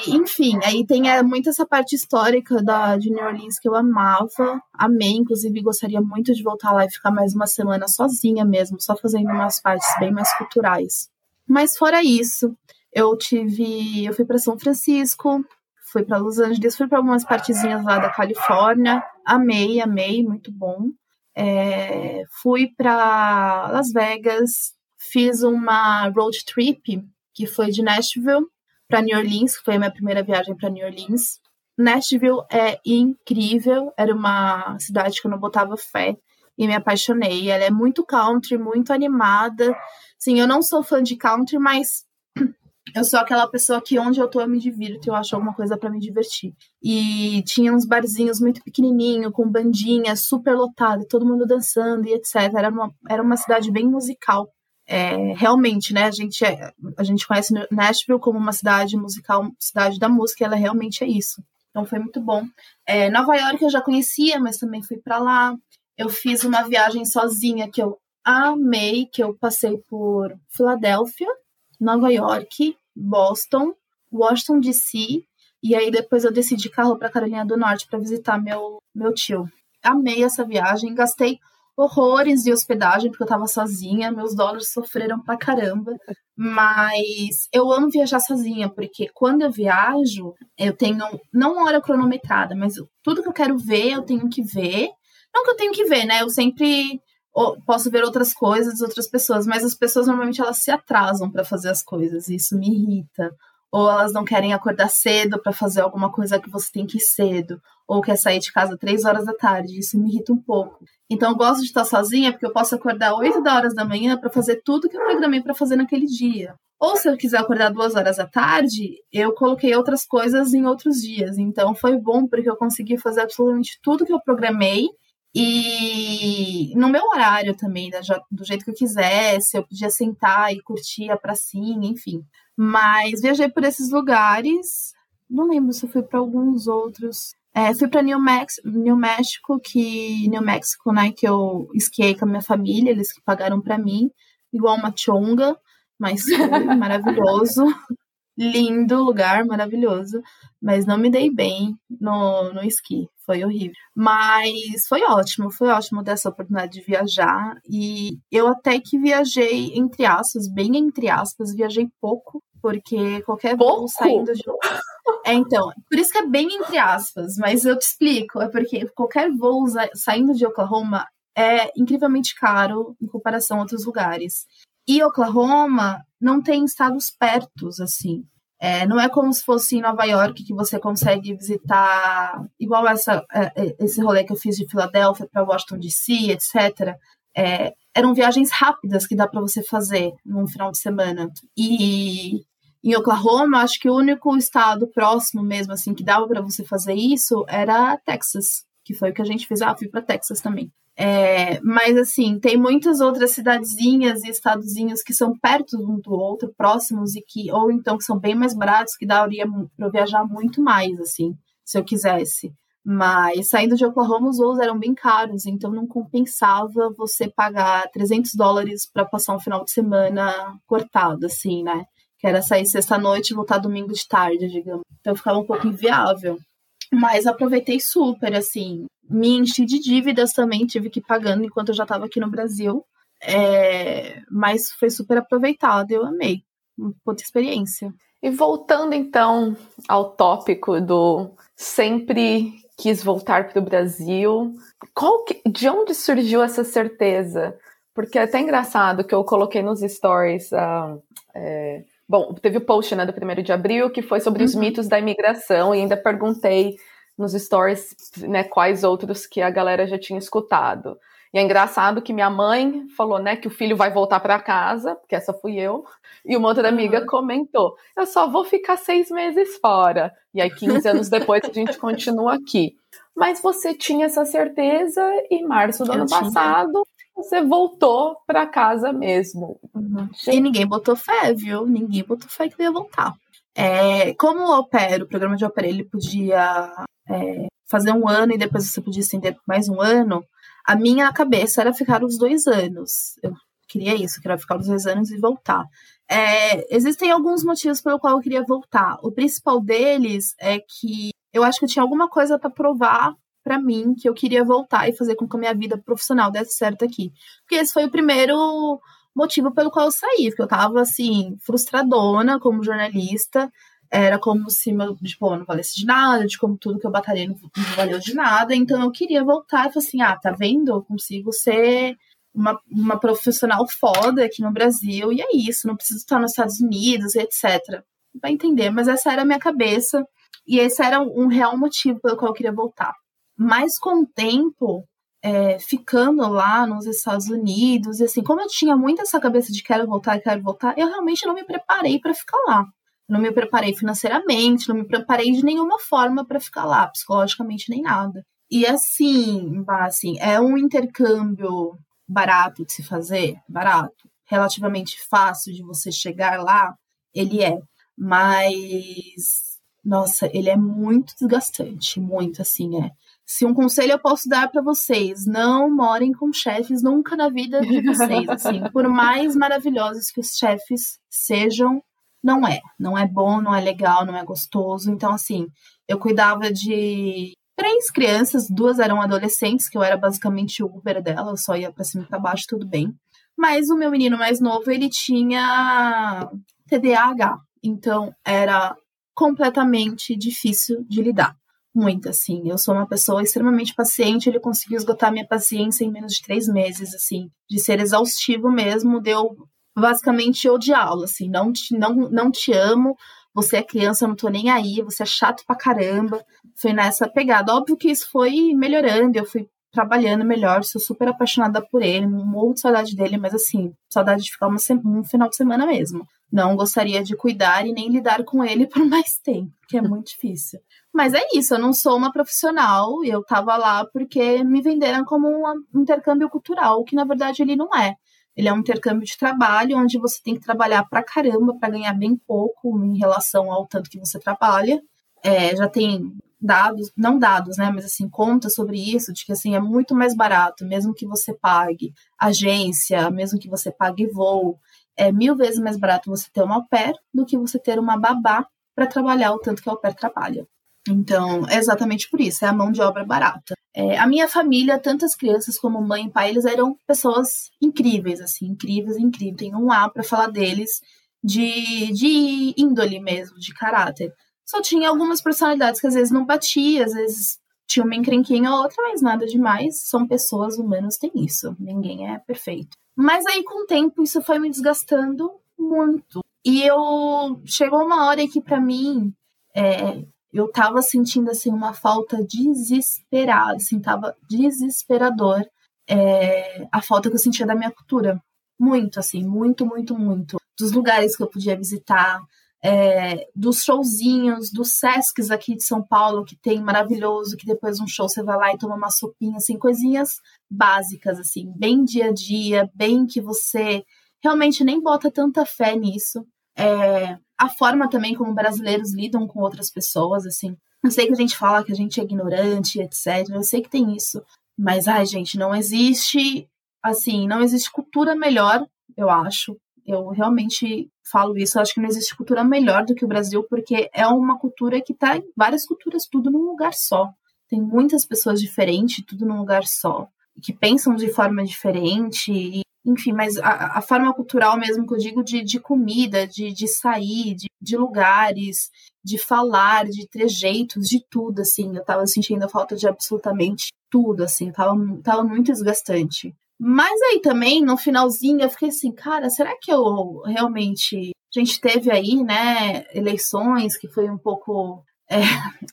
enfim, aí tem é, muito essa parte histórica da, de New Orleans que eu amava, amei, inclusive gostaria muito de voltar lá e ficar mais uma semana sozinha mesmo, só fazendo umas partes bem mais culturais. Mas fora isso, eu tive, eu fui para São Francisco, fui para Los Angeles, fui para algumas partezinhas lá da Califórnia, amei, amei, muito bom. É, fui para Las Vegas, fiz uma road trip que foi de Nashville para New Orleans, foi a minha primeira viagem para New Orleans. Nashville é incrível, era uma cidade que eu não botava fé e me apaixonei. Ela é muito country, muito animada. Sim, eu não sou fã de country, mas eu sou aquela pessoa que onde eu tô eu me divirto, eu acho alguma coisa para me divertir. E tinha uns barzinhos muito pequenininho, com bandinha, super lotado, todo mundo dançando e etc. Era uma, era uma cidade bem musical. É, realmente, né? A gente, é, a gente conhece Nashville como uma cidade musical, cidade da música, ela realmente é isso. Então foi muito bom. É, Nova York eu já conhecia, mas também fui para lá. Eu fiz uma viagem sozinha que eu amei, que eu passei por Filadélfia, Nova York, Boston, Washington DC, e aí depois eu desci de carro para Carolina do Norte para visitar meu, meu tio. Amei essa viagem, gastei horrores de hospedagem, porque eu tava sozinha, meus dólares sofreram pra caramba. Mas eu amo viajar sozinha, porque quando eu viajo, eu tenho não hora cronometrada, mas tudo que eu quero ver, eu tenho que ver. Não que eu tenho que ver, né? Eu sempre posso ver outras coisas, outras pessoas, mas as pessoas normalmente elas se atrasam para fazer as coisas, e isso me irrita. Ou elas não querem acordar cedo para fazer alguma coisa que você tem que ir cedo, ou quer sair de casa três horas da tarde, isso me irrita um pouco. Então eu gosto de estar sozinha porque eu posso acordar 8 horas da manhã para fazer tudo que eu programei para fazer naquele dia. Ou se eu quiser acordar duas horas da tarde, eu coloquei outras coisas em outros dias. Então foi bom porque eu consegui fazer absolutamente tudo que eu programei e no meu horário também, né, do jeito que eu quisesse, eu podia sentar e curtir a pracinha, enfim. Mas viajei por esses lugares, não lembro se fui para alguns outros. É, fui para New, Mex New México, que New México, né, que eu esquiei com a minha família, eles que pagaram para mim, igual uma chonga, mas foi maravilhoso. Lindo lugar, maravilhoso, mas não me dei bem no, no esqui foi horrível. Mas foi ótimo, foi ótimo dessa oportunidade de viajar. E eu até que viajei, entre aspas, bem entre aspas, viajei pouco, porque qualquer pouco? voo saindo de. É, então, por isso que é bem entre aspas, mas eu te explico. É porque qualquer voo saindo de Oklahoma é incrivelmente caro em comparação a outros lugares. E Oklahoma não tem estados pertos, assim. É, não é como se fosse em Nova York que você consegue visitar, igual essa, é, é, esse rolê que eu fiz de Filadélfia para Washington DC, etc. É, eram viagens rápidas que dá para você fazer num final de semana. E em Oklahoma, acho que o único estado próximo mesmo assim que dava para você fazer isso era Texas, que foi o que a gente fez. Ah, fui para Texas também. É, mas assim, tem muitas outras cidadezinhas e estadozinhos que são perto um do outro, próximos e que ou então que são bem mais baratos, que daria para viajar muito mais assim, se eu quisesse. Mas saindo de Oklahoma, os voos eram bem caros, então não compensava você pagar 300 dólares para passar um final de semana cortado, assim, né? Que era sair sexta-noite e voltar domingo de tarde, digamos. Então ficava um pouco inviável. Mas aproveitei super, assim. Me enchi de dívidas também, tive que ir pagando enquanto eu já estava aqui no Brasil. É... Mas foi super aproveitado, eu amei. Puta experiência. E voltando então ao tópico do sempre quis voltar para o Brasil, que... de onde surgiu essa certeza? Porque é até engraçado que eu coloquei nos stories. Uh, é Bom, teve o post né, do 1 de abril que foi sobre uhum. os mitos da imigração e ainda perguntei nos stories né, quais outros que a galera já tinha escutado. E é engraçado que minha mãe falou, né, que o filho vai voltar para casa, porque essa fui eu, e uma outra amiga uhum. comentou: eu só vou ficar seis meses fora. E aí, 15 anos depois, a gente continua aqui. Mas você tinha essa certeza e março do eu ano tinha. passado você voltou para casa mesmo. Uhum. E ninguém botou fé, viu? Ninguém botou fé que ia voltar. É, como o opera, o programa de opera, ele podia é, fazer um ano e depois você podia estender por mais um ano, a minha cabeça era ficar os dois anos. Eu queria isso, queria ficar os dois anos e voltar. É, existem alguns motivos pelo qual eu queria voltar. O principal deles é que eu acho que eu tinha alguma coisa para provar para mim que eu queria voltar e fazer com que a minha vida profissional desse certo aqui. Porque esse foi o primeiro motivo pelo qual eu saí, porque eu tava assim, frustradona como jornalista. Era como se meu diploma não valesse de nada, de como tudo que eu batalhei não, não valeu de nada. Então eu queria voltar e falar assim: ah, tá vendo? Eu consigo ser uma, uma profissional foda aqui no Brasil, e é isso, não preciso estar nos Estados Unidos, etc. Vai entender, mas essa era a minha cabeça, e esse era um real motivo pelo qual eu queria voltar. Mas com o tempo, é, ficando lá nos Estados Unidos, e assim, como eu tinha muito essa cabeça de quero voltar, quero voltar, eu realmente não me preparei para ficar lá. Não me preparei financeiramente, não me preparei de nenhuma forma para ficar lá, psicologicamente nem nada. E assim, assim, é um intercâmbio barato de se fazer, barato, relativamente fácil de você chegar lá, ele é. Mas, nossa, ele é muito desgastante, muito assim, é. Se um conselho eu posso dar para vocês, não morem com chefes nunca na vida de vocês, assim, por mais maravilhosos que os chefes sejam, não é, não é bom, não é legal, não é gostoso. Então, assim, eu cuidava de três crianças, duas eram adolescentes, que eu era basicamente o Uber dela, eu só ia para cima e para baixo, tudo bem. Mas o meu menino mais novo, ele tinha TDAH, então era completamente difícil de lidar muito, assim. Eu sou uma pessoa extremamente paciente, ele conseguiu esgotar minha paciência em menos de três meses, assim, de ser exaustivo mesmo, deu basicamente odiá-lo, assim, não te, não, não te amo, você é criança, eu não tô nem aí, você é chato pra caramba. Foi nessa pegada. Óbvio que isso foi melhorando, eu fui trabalhando melhor, sou super apaixonada por ele, morro de saudade dele, mas assim, saudade de ficar um final de semana mesmo. Não gostaria de cuidar e nem lidar com ele por mais tempo, que é muito difícil. Mas é isso, eu não sou uma profissional, eu tava lá porque me venderam como um intercâmbio cultural, que na verdade ele não é. Ele é um intercâmbio de trabalho, onde você tem que trabalhar pra caramba para ganhar bem pouco em relação ao tanto que você trabalha. É, já tem dados, não dados, né, mas assim, conta sobre isso, de que assim, é muito mais barato, mesmo que você pague agência, mesmo que você pague voo, é mil vezes mais barato você ter uma au pair do que você ter uma babá para trabalhar o tanto que a au pair trabalha. Então, é exatamente por isso, é a mão de obra barata. É, a minha família, tanto as crianças como mãe e pai, eles eram pessoas incríveis, assim, incríveis, incríveis. Tem um A para falar deles de, de índole mesmo, de caráter. Só tinha algumas personalidades que às vezes não batia, às vezes tinha uma encrenquinha ou outra, mas nada demais. São pessoas humanas, tem isso. Ninguém é perfeito. Mas aí, com o tempo, isso foi me desgastando muito. E eu chegou uma hora que para mim é, eu tava sentindo assim uma falta desesperada, assim, tava desesperador é, a falta que eu sentia da minha cultura. Muito, assim, muito, muito, muito. Dos lugares que eu podia visitar, é, dos showzinhos, dos Sescs aqui de São Paulo, que tem maravilhoso, que depois de um show você vai lá e toma uma sopinha, assim, coisinhas básicas, assim, bem dia a dia, bem que você realmente nem bota tanta fé nisso. É, a forma também como brasileiros lidam com outras pessoas, assim. Eu sei que a gente fala que a gente é ignorante, etc. Eu sei que tem isso. Mas, ai, gente, não existe, assim, não existe cultura melhor, eu acho. Eu realmente falo isso. Eu acho que não existe cultura melhor do que o Brasil, porque é uma cultura que tá em várias culturas, tudo num lugar só. Tem muitas pessoas diferentes, tudo num lugar só. Que pensam de forma diferente. E, enfim, mas a, a, forma cultural mesmo que eu digo de, de comida, de, de sair, de, de lugares, de falar, de trejeitos, de tudo, assim. Eu tava sentindo a falta de absolutamente tudo, assim, tava, tava muito desgastante. Mas aí também, no finalzinho, eu fiquei assim, cara, será que eu realmente. A gente teve aí, né, eleições que foi um pouco. É,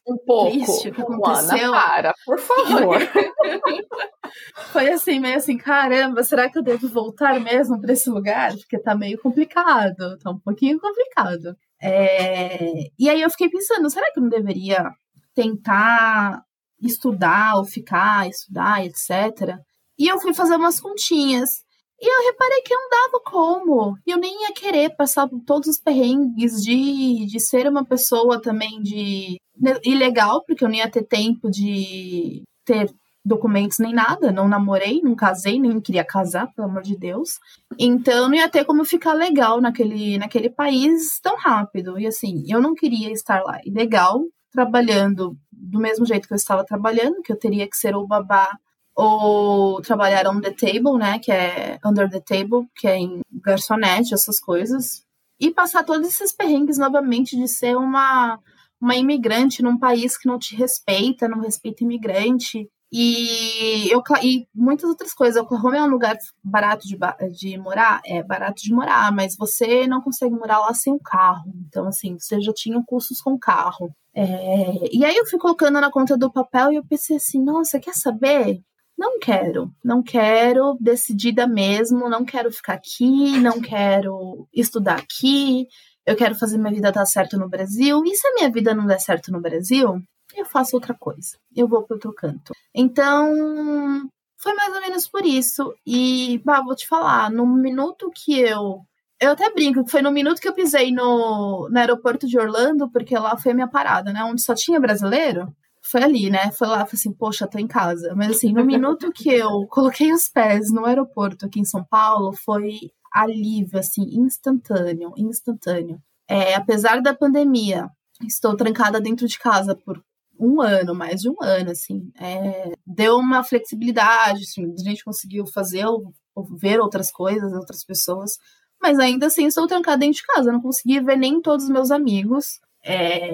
um pouco. Triste, o que aconteceu. Ana, para, por favor. foi assim, meio assim, caramba, será que eu devo voltar mesmo para esse lugar? Porque tá meio complicado, tá um pouquinho complicado. É... E aí eu fiquei pensando, será que eu não deveria tentar estudar ou ficar, estudar, etc. E eu fui fazer umas continhas. E eu reparei que não dava como. Eu nem ia querer passar por todos os perrengues de, de ser uma pessoa também de ilegal, porque eu não ia ter tempo de ter documentos nem nada, não namorei, não casei, nem queria casar, pelo amor de Deus. Então não ia ter como ficar legal naquele, naquele país tão rápido. E assim, eu não queria estar lá ilegal, trabalhando do mesmo jeito que eu estava trabalhando, que eu teria que ser o babá ou trabalhar on the table, né, que é under the table, que é em garçonete, essas coisas, e passar todos esses perrengues novamente de ser uma uma imigrante num país que não te respeita, não respeita imigrante, e, eu, e muitas outras coisas. Oklahoma é um lugar barato de, de morar? É barato de morar, mas você não consegue morar lá sem um carro. Então, assim, você já tinha custos com carro. É, e aí eu fui colocando na conta do papel e eu pensei assim, nossa, quer saber? Não quero, não quero, decidida mesmo, não quero ficar aqui, não quero estudar aqui, eu quero fazer minha vida dar certo no Brasil. E se a minha vida não der certo no Brasil, eu faço outra coisa, eu vou para outro canto. Então, foi mais ou menos por isso. E, bah, vou te falar, no minuto que eu. Eu até brinco foi no minuto que eu pisei no, no aeroporto de Orlando, porque lá foi a minha parada, né? Onde só tinha brasileiro. Foi ali, né? Foi lá, falei assim, poxa, tô em casa. Mas assim, no minuto que eu coloquei os pés no aeroporto aqui em São Paulo, foi alívio, assim, instantâneo, instantâneo. É, apesar da pandemia, estou trancada dentro de casa por um ano, mais de um ano, assim. É, deu uma flexibilidade, assim, a gente conseguiu fazer, ver outras coisas, outras pessoas, mas ainda assim estou trancada dentro de casa, não consegui ver nem todos os meus amigos. É,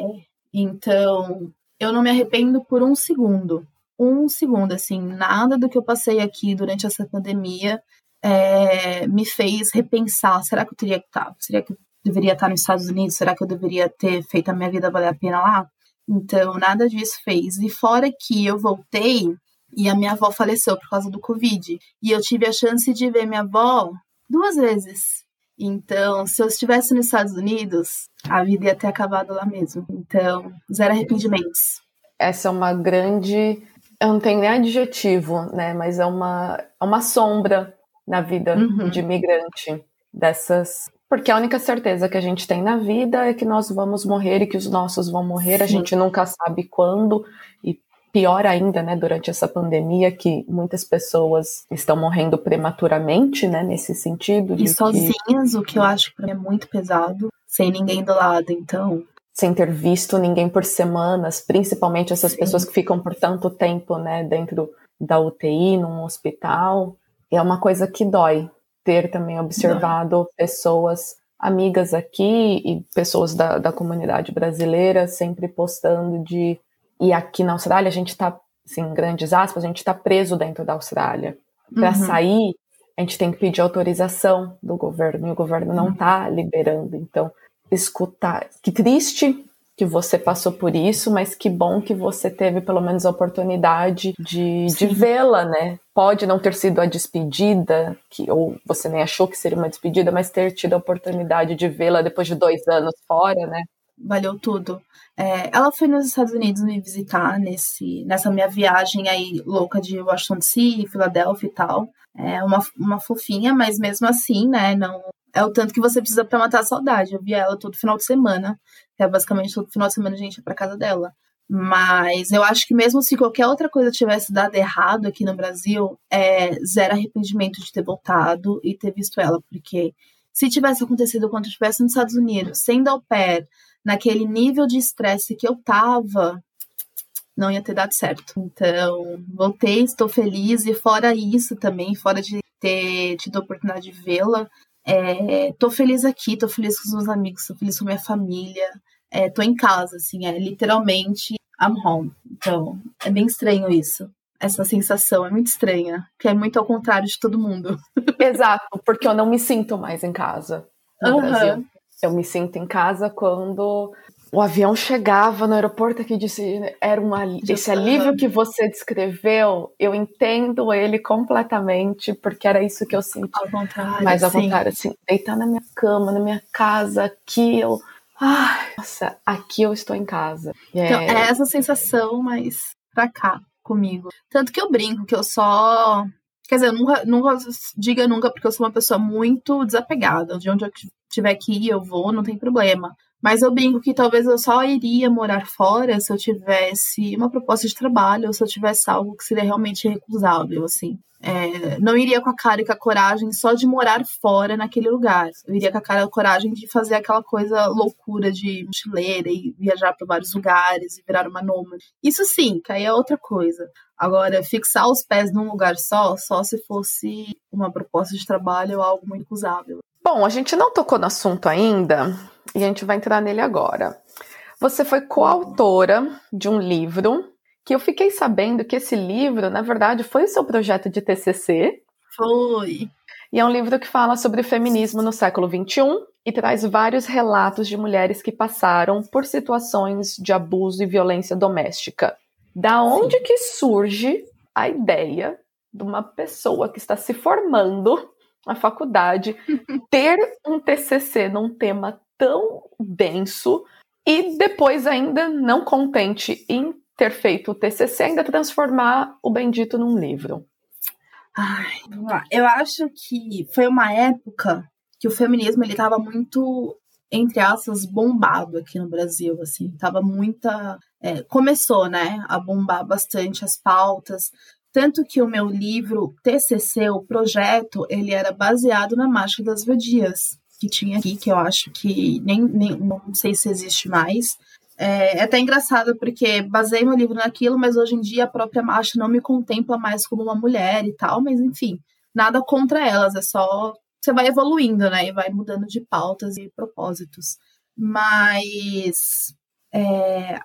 então, eu não me arrependo por um segundo. Um segundo, assim, nada do que eu passei aqui durante essa pandemia é, me fez repensar: será que eu teria que estar? Tá, será que eu deveria estar nos Estados Unidos? Será que eu deveria ter feito a minha vida valer a pena lá? Então, nada disso fez. E fora que eu voltei e a minha avó faleceu por causa do Covid. E eu tive a chance de ver minha avó duas vezes. Então, se eu estivesse nos Estados Unidos, a vida ia ter acabado lá mesmo. Então, zero arrependimentos. Essa é uma grande. Eu não tenho nem adjetivo, né? Mas é uma, é uma sombra na vida uhum. de imigrante. Dessas porque a única certeza que a gente tem na vida é que nós vamos morrer e que os nossos vão morrer. Sim. A gente nunca sabe quando e pior ainda, né, durante essa pandemia que muitas pessoas estão morrendo prematuramente, né, nesse sentido. E sozinhas, que... o que eu acho que é muito pesado, sem ninguém do lado, então. Sem ter visto ninguém por semanas, principalmente essas Sim. pessoas que ficam por tanto tempo, né, dentro da UTI, num hospital. É uma coisa que dói, ter também observado Não. pessoas amigas aqui e pessoas da, da comunidade brasileira sempre postando de. E aqui na Austrália a gente está, assim, em grandes aspas, a gente está preso dentro da Austrália. Para uhum. sair a gente tem que pedir autorização do governo e o governo não está liberando. Então, escutar. Que triste que você passou por isso, mas que bom que você teve pelo menos a oportunidade de, de vê-la, né? Pode não ter sido a despedida, que, ou você nem achou que seria uma despedida, mas ter tido a oportunidade de vê-la depois de dois anos fora, né? Valeu tudo. É, ela foi nos Estados Unidos me visitar nesse, nessa minha viagem aí louca de Washington DC, Filadélfia e tal. É uma, uma fofinha, mas mesmo assim, né, não é o tanto que você precisa para matar a saudade. Eu via ela todo final de semana, é basicamente todo final de semana a gente ia pra casa dela. Mas eu acho que mesmo se qualquer outra coisa tivesse dado errado aqui no Brasil, é zero arrependimento de ter voltado e ter visto ela, porque se tivesse acontecido quando eu estivesse nos Estados Unidos, sendo ao pé, naquele nível de estresse que eu tava, não ia ter dado certo. Então, voltei, estou feliz, e fora isso também, fora de ter tido a oportunidade de vê-la, é, tô feliz aqui, tô feliz com os meus amigos, tô feliz com a minha família, é, tô em casa, assim, é literalmente I'm home. Então, é bem estranho isso. Essa sensação é muito estranha, que é muito ao contrário de todo mundo. Exato, porque eu não me sinto mais em casa no uhum. Brasil. Eu me sinto em casa quando o avião chegava no aeroporto que disse era um esse alívio que você descreveu eu entendo ele completamente porque era isso que eu senti ao contrário, mas ao sim. contrário assim deitar na minha cama na minha casa aqui eu ai nossa aqui eu estou em casa. Então, é essa sensação mas pra cá comigo. Tanto que eu brinco que eu só Quer dizer, nunca, nunca diga nunca, porque eu sou uma pessoa muito desapegada. De onde eu tiver que ir, eu vou, não tem problema. Mas eu brinco que talvez eu só iria morar fora se eu tivesse uma proposta de trabalho ou se eu tivesse algo que seria realmente recusável, assim. É, não iria com a cara e com a coragem só de morar fora naquele lugar. Eu iria com a cara e a coragem de fazer aquela coisa loucura de mochileira e viajar para vários lugares e virar uma nômade. Isso sim, que aí é outra coisa. Agora, fixar os pés num lugar só, só se fosse uma proposta de trabalho ou algo muito recusável. Bom, a gente não tocou no assunto ainda, e a gente vai entrar nele agora. Você foi coautora de um livro que eu fiquei sabendo que esse livro, na verdade, foi o seu projeto de TCC. Foi. E é um livro que fala sobre feminismo no século XXI e traz vários relatos de mulheres que passaram por situações de abuso e violência doméstica. Da onde Sim. que surge a ideia de uma pessoa que está se formando na faculdade ter um TCC num tema tão denso e depois ainda não contente em ter feito o TCC, ainda transformar o bendito num livro. Ai, eu acho que foi uma época que o feminismo ele estava muito entre aspas bombado aqui no Brasil, assim, tava muita é, começou, né, a bombar bastante as pautas, tanto que o meu livro TCC, o projeto, ele era baseado na Marcha das Vadias, que tinha aqui, que eu acho que nem, nem não sei se existe mais. É, é até engraçado porque basei meu livro naquilo, mas hoje em dia a própria marcha não me contempla mais como uma mulher e tal, mas enfim, nada contra elas, é só você vai evoluindo, né? E vai mudando de pautas e propósitos. Mas é,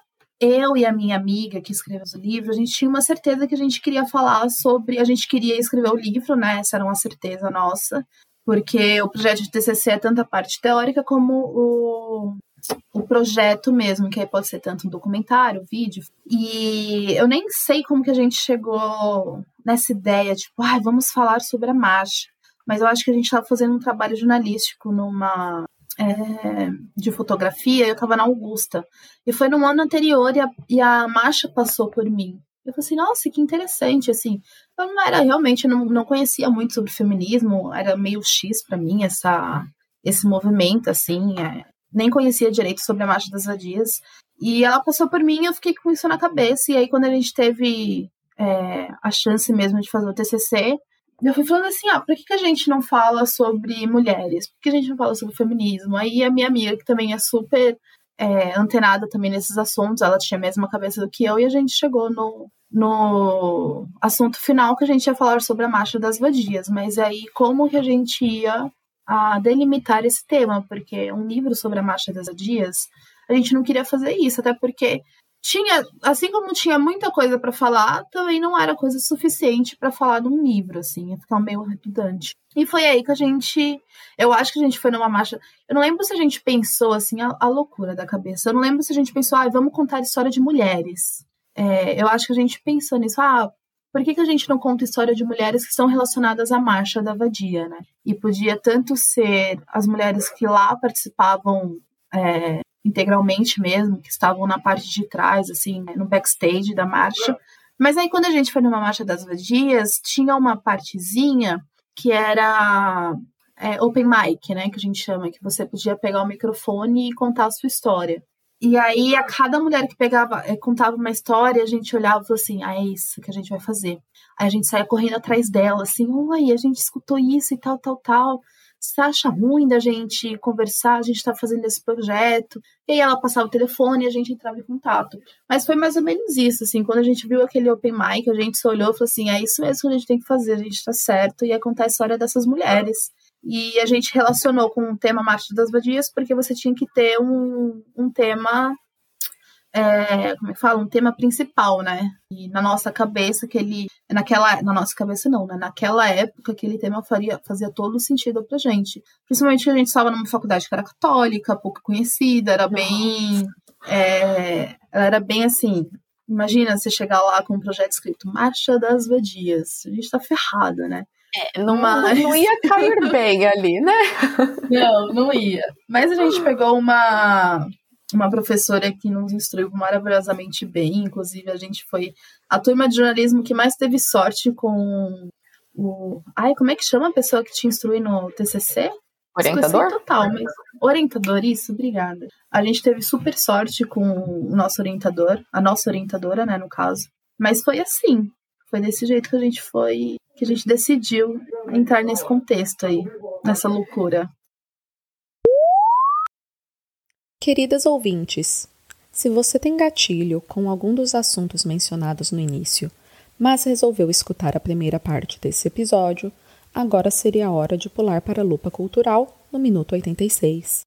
eu e a minha amiga que escreveu o livro, a gente tinha uma certeza que a gente queria falar sobre. A gente queria escrever o livro, né? Essa era uma certeza nossa porque o projeto de TCC é tanto a parte teórica como o, o projeto mesmo, que aí pode ser tanto um documentário, um vídeo. E eu nem sei como que a gente chegou nessa ideia, tipo, ah, vamos falar sobre a marcha. Mas eu acho que a gente estava fazendo um trabalho jornalístico numa é, de fotografia, eu estava na Augusta. E foi no ano anterior e a, e a marcha passou por mim. Eu falei assim, nossa, que interessante, assim. Eu não era realmente, não, não conhecia muito sobre feminismo, era meio X para mim essa, esse movimento, assim. É, nem conhecia direito sobre a Marcha das Vadias. E ela passou por mim eu fiquei com isso na cabeça. E aí, quando a gente teve é, a chance mesmo de fazer o TCC, eu fui falando assim, ah, por que, que a gente não fala sobre mulheres? Por que a gente não fala sobre feminismo? Aí a minha amiga, que também é super é, antenada também nesses assuntos, ela tinha a mesma cabeça do que eu, e a gente chegou no, no assunto final que a gente ia falar sobre a marcha das vadias, mas aí como que a gente ia a delimitar esse tema, porque um livro sobre a marcha das vadias, a gente não queria fazer isso, até porque tinha, assim como tinha muita coisa para falar, também não era coisa suficiente para falar num livro, assim, ia ficar meio redundante. E foi aí que a gente, eu acho que a gente foi numa marcha, eu não lembro se a gente pensou, assim, a, a loucura da cabeça, eu não lembro se a gente pensou, ah, vamos contar história de mulheres. É, eu acho que a gente pensou nisso, ah, por que, que a gente não conta história de mulheres que são relacionadas à marcha da vadia, né? E podia tanto ser as mulheres que lá participavam é, integralmente mesmo, que estavam na parte de trás, assim, né, no backstage da marcha. Mas aí quando a gente foi numa marcha das vadias, tinha uma partezinha que era é, open mic, né, que a gente chama, que você podia pegar o microfone e contar a sua história. E aí, a cada mulher que pegava, é, contava uma história, a gente olhava e falou assim: ah, é isso que a gente vai fazer. Aí a gente saia correndo atrás dela, assim, oi, a gente escutou isso e tal, tal, tal você acha ruim da gente conversar, a gente está fazendo esse projeto. E aí ela passava o telefone e a gente entrava em contato. Mas foi mais ou menos isso, assim, quando a gente viu aquele open mic, a gente se olhou e falou assim, é isso mesmo que a gente tem que fazer, a gente está certo, e ia contar a história dessas mulheres. E a gente relacionou com o tema Marcha das Vadias, porque você tinha que ter um, um tema é, como é que fala, um tema principal, né? E na nossa cabeça que ele, naquela, na nossa cabeça não, né? Naquela época aquele tema faria, fazia todo sentido pra gente. Principalmente que a gente estava numa faculdade que era católica, pouco conhecida, era bem, é, era bem assim. Imagina você chegar lá com um projeto escrito Marcha das Vadias. A gente tá ferrado, né? É, não, Mas... não ia cair bem ali, né? Não, não ia. Mas a gente pegou uma uma professora que nos instruiu maravilhosamente bem. Inclusive, a gente foi a turma de jornalismo que mais teve sorte com o. Ai, como é que chama a pessoa que te instrui no TCC? Orientador? Total, mas... Orientador, isso, obrigada. A gente teve super sorte com o nosso orientador, a nossa orientadora, né, no caso. Mas foi assim, foi desse jeito que a gente foi, que a gente decidiu entrar nesse contexto aí, nessa loucura. Queridas ouvintes, se você tem gatilho com algum dos assuntos mencionados no início, mas resolveu escutar a primeira parte desse episódio, agora seria a hora de pular para a lupa cultural no minuto 86.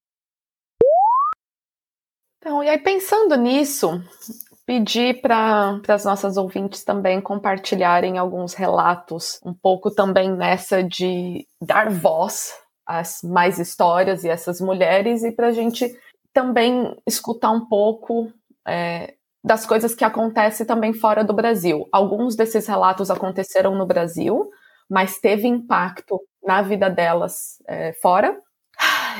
Então, e aí pensando nisso, pedi para as nossas ouvintes também compartilharem alguns relatos, um pouco também nessa de dar voz às mais histórias e essas mulheres e para a gente também escutar um pouco é, das coisas que acontecem também fora do Brasil. Alguns desses relatos aconteceram no Brasil, mas teve impacto na vida delas é, fora.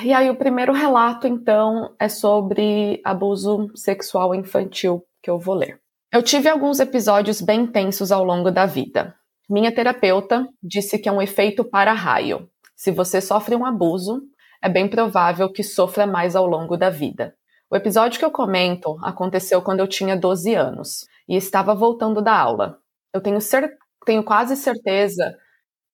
E aí, o primeiro relato, então, é sobre abuso sexual infantil, que eu vou ler. Eu tive alguns episódios bem tensos ao longo da vida. Minha terapeuta disse que é um efeito para-raio. Se você sofre um abuso, é bem provável que sofra mais ao longo da vida. O episódio que eu comento aconteceu quando eu tinha 12 anos e estava voltando da aula. Eu tenho, cer tenho quase certeza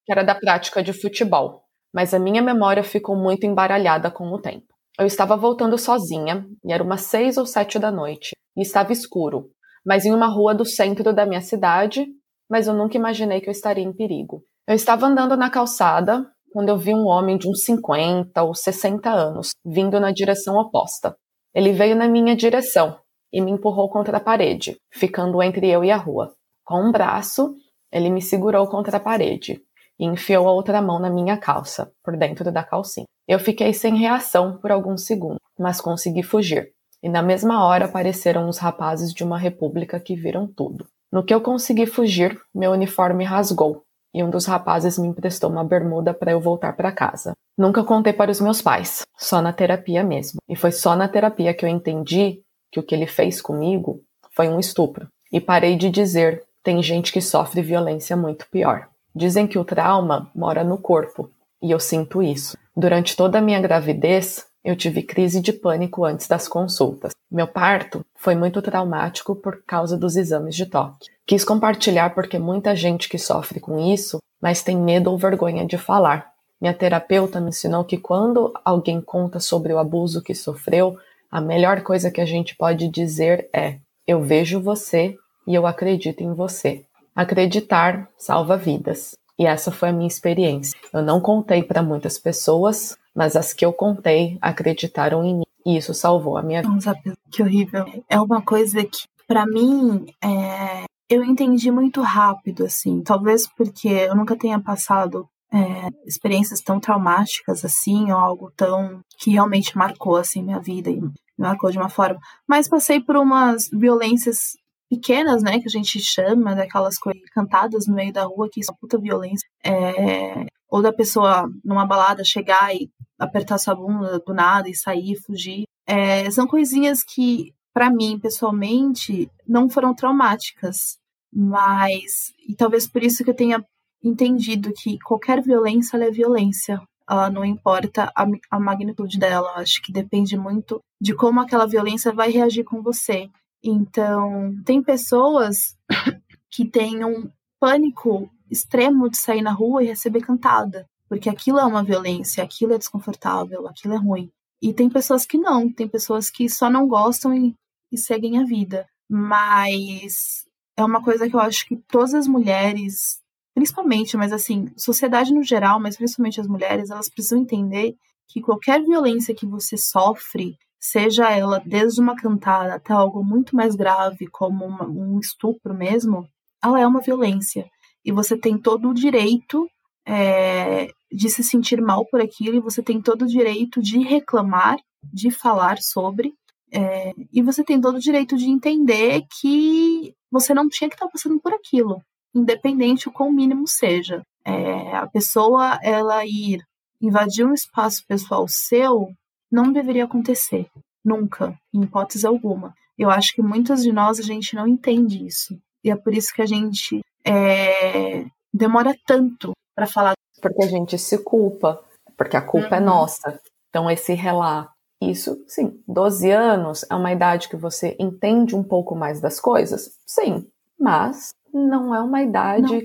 que era da prática de futebol, mas a minha memória ficou muito embaralhada com o tempo. Eu estava voltando sozinha e era umas seis ou sete da noite e estava escuro, mas em uma rua do centro da minha cidade, mas eu nunca imaginei que eu estaria em perigo. Eu estava andando na calçada quando eu vi um homem de uns 50 ou 60 anos vindo na direção oposta. Ele veio na minha direção e me empurrou contra a parede, ficando entre eu e a rua. Com um braço, ele me segurou contra a parede e enfiou a outra mão na minha calça, por dentro da calcinha. Eu fiquei sem reação por alguns segundos, mas consegui fugir. E na mesma hora apareceram os rapazes de uma república que viram tudo. No que eu consegui fugir, meu uniforme rasgou e um dos rapazes me emprestou uma bermuda para eu voltar para casa. Nunca contei para os meus pais, só na terapia mesmo. E foi só na terapia que eu entendi que o que ele fez comigo foi um estupro. E parei de dizer: tem gente que sofre violência muito pior. Dizem que o trauma mora no corpo, e eu sinto isso. Durante toda a minha gravidez, eu tive crise de pânico antes das consultas. Meu parto foi muito traumático por causa dos exames de toque. Quis compartilhar porque muita gente que sofre com isso, mas tem medo ou vergonha de falar. Minha terapeuta me ensinou que quando alguém conta sobre o abuso que sofreu, a melhor coisa que a gente pode dizer é: Eu vejo você e eu acredito em você. Acreditar salva vidas. E essa foi a minha experiência. Eu não contei para muitas pessoas, mas as que eu contei acreditaram em mim. E isso salvou a minha vida. Nossa, que horrível. É uma coisa que para mim, é, eu entendi muito rápido, assim. Talvez porque eu nunca tenha passado é, experiências tão traumáticas assim, ou algo tão que realmente marcou assim minha vida e me marcou de uma forma. Mas passei por umas violências pequenas, né, que a gente chama daquelas coisas cantadas no meio da rua que são puta violência. É, ou da pessoa numa balada chegar e apertar sua bunda do nada e sair, fugir. É, são coisinhas que, para mim, pessoalmente, não foram traumáticas. Mas, e talvez por isso que eu tenha entendido que qualquer violência é violência. Ela não importa a, a magnitude dela. Acho que depende muito de como aquela violência vai reagir com você. Então, tem pessoas que têm um pânico extremo de sair na rua e receber cantada, porque aquilo é uma violência, aquilo é desconfortável, aquilo é ruim. E tem pessoas que não, tem pessoas que só não gostam e, e seguem a vida. Mas é uma coisa que eu acho que todas as mulheres, principalmente, mas assim, sociedade no geral, mas principalmente as mulheres, elas precisam entender que qualquer violência que você sofre, seja ela desde uma cantada até algo muito mais grave, como uma, um estupro mesmo, ela é uma violência. E você tem todo o direito é, de se sentir mal por aquilo, e você tem todo o direito de reclamar, de falar sobre, é, e você tem todo o direito de entender que você não tinha que estar passando por aquilo, independente o quão mínimo seja. É, a pessoa ela ir invadir um espaço pessoal seu não deveria acontecer, nunca, em hipótese alguma. Eu acho que muitas de nós a gente não entende isso. E é por isso que a gente é, demora tanto para falar. Porque a gente se culpa, porque a culpa é uhum. é nossa. Então, esse relato, isso, sim, 12 anos é uma idade que você entende um pouco mais das coisas? Sim, mas não é uma idade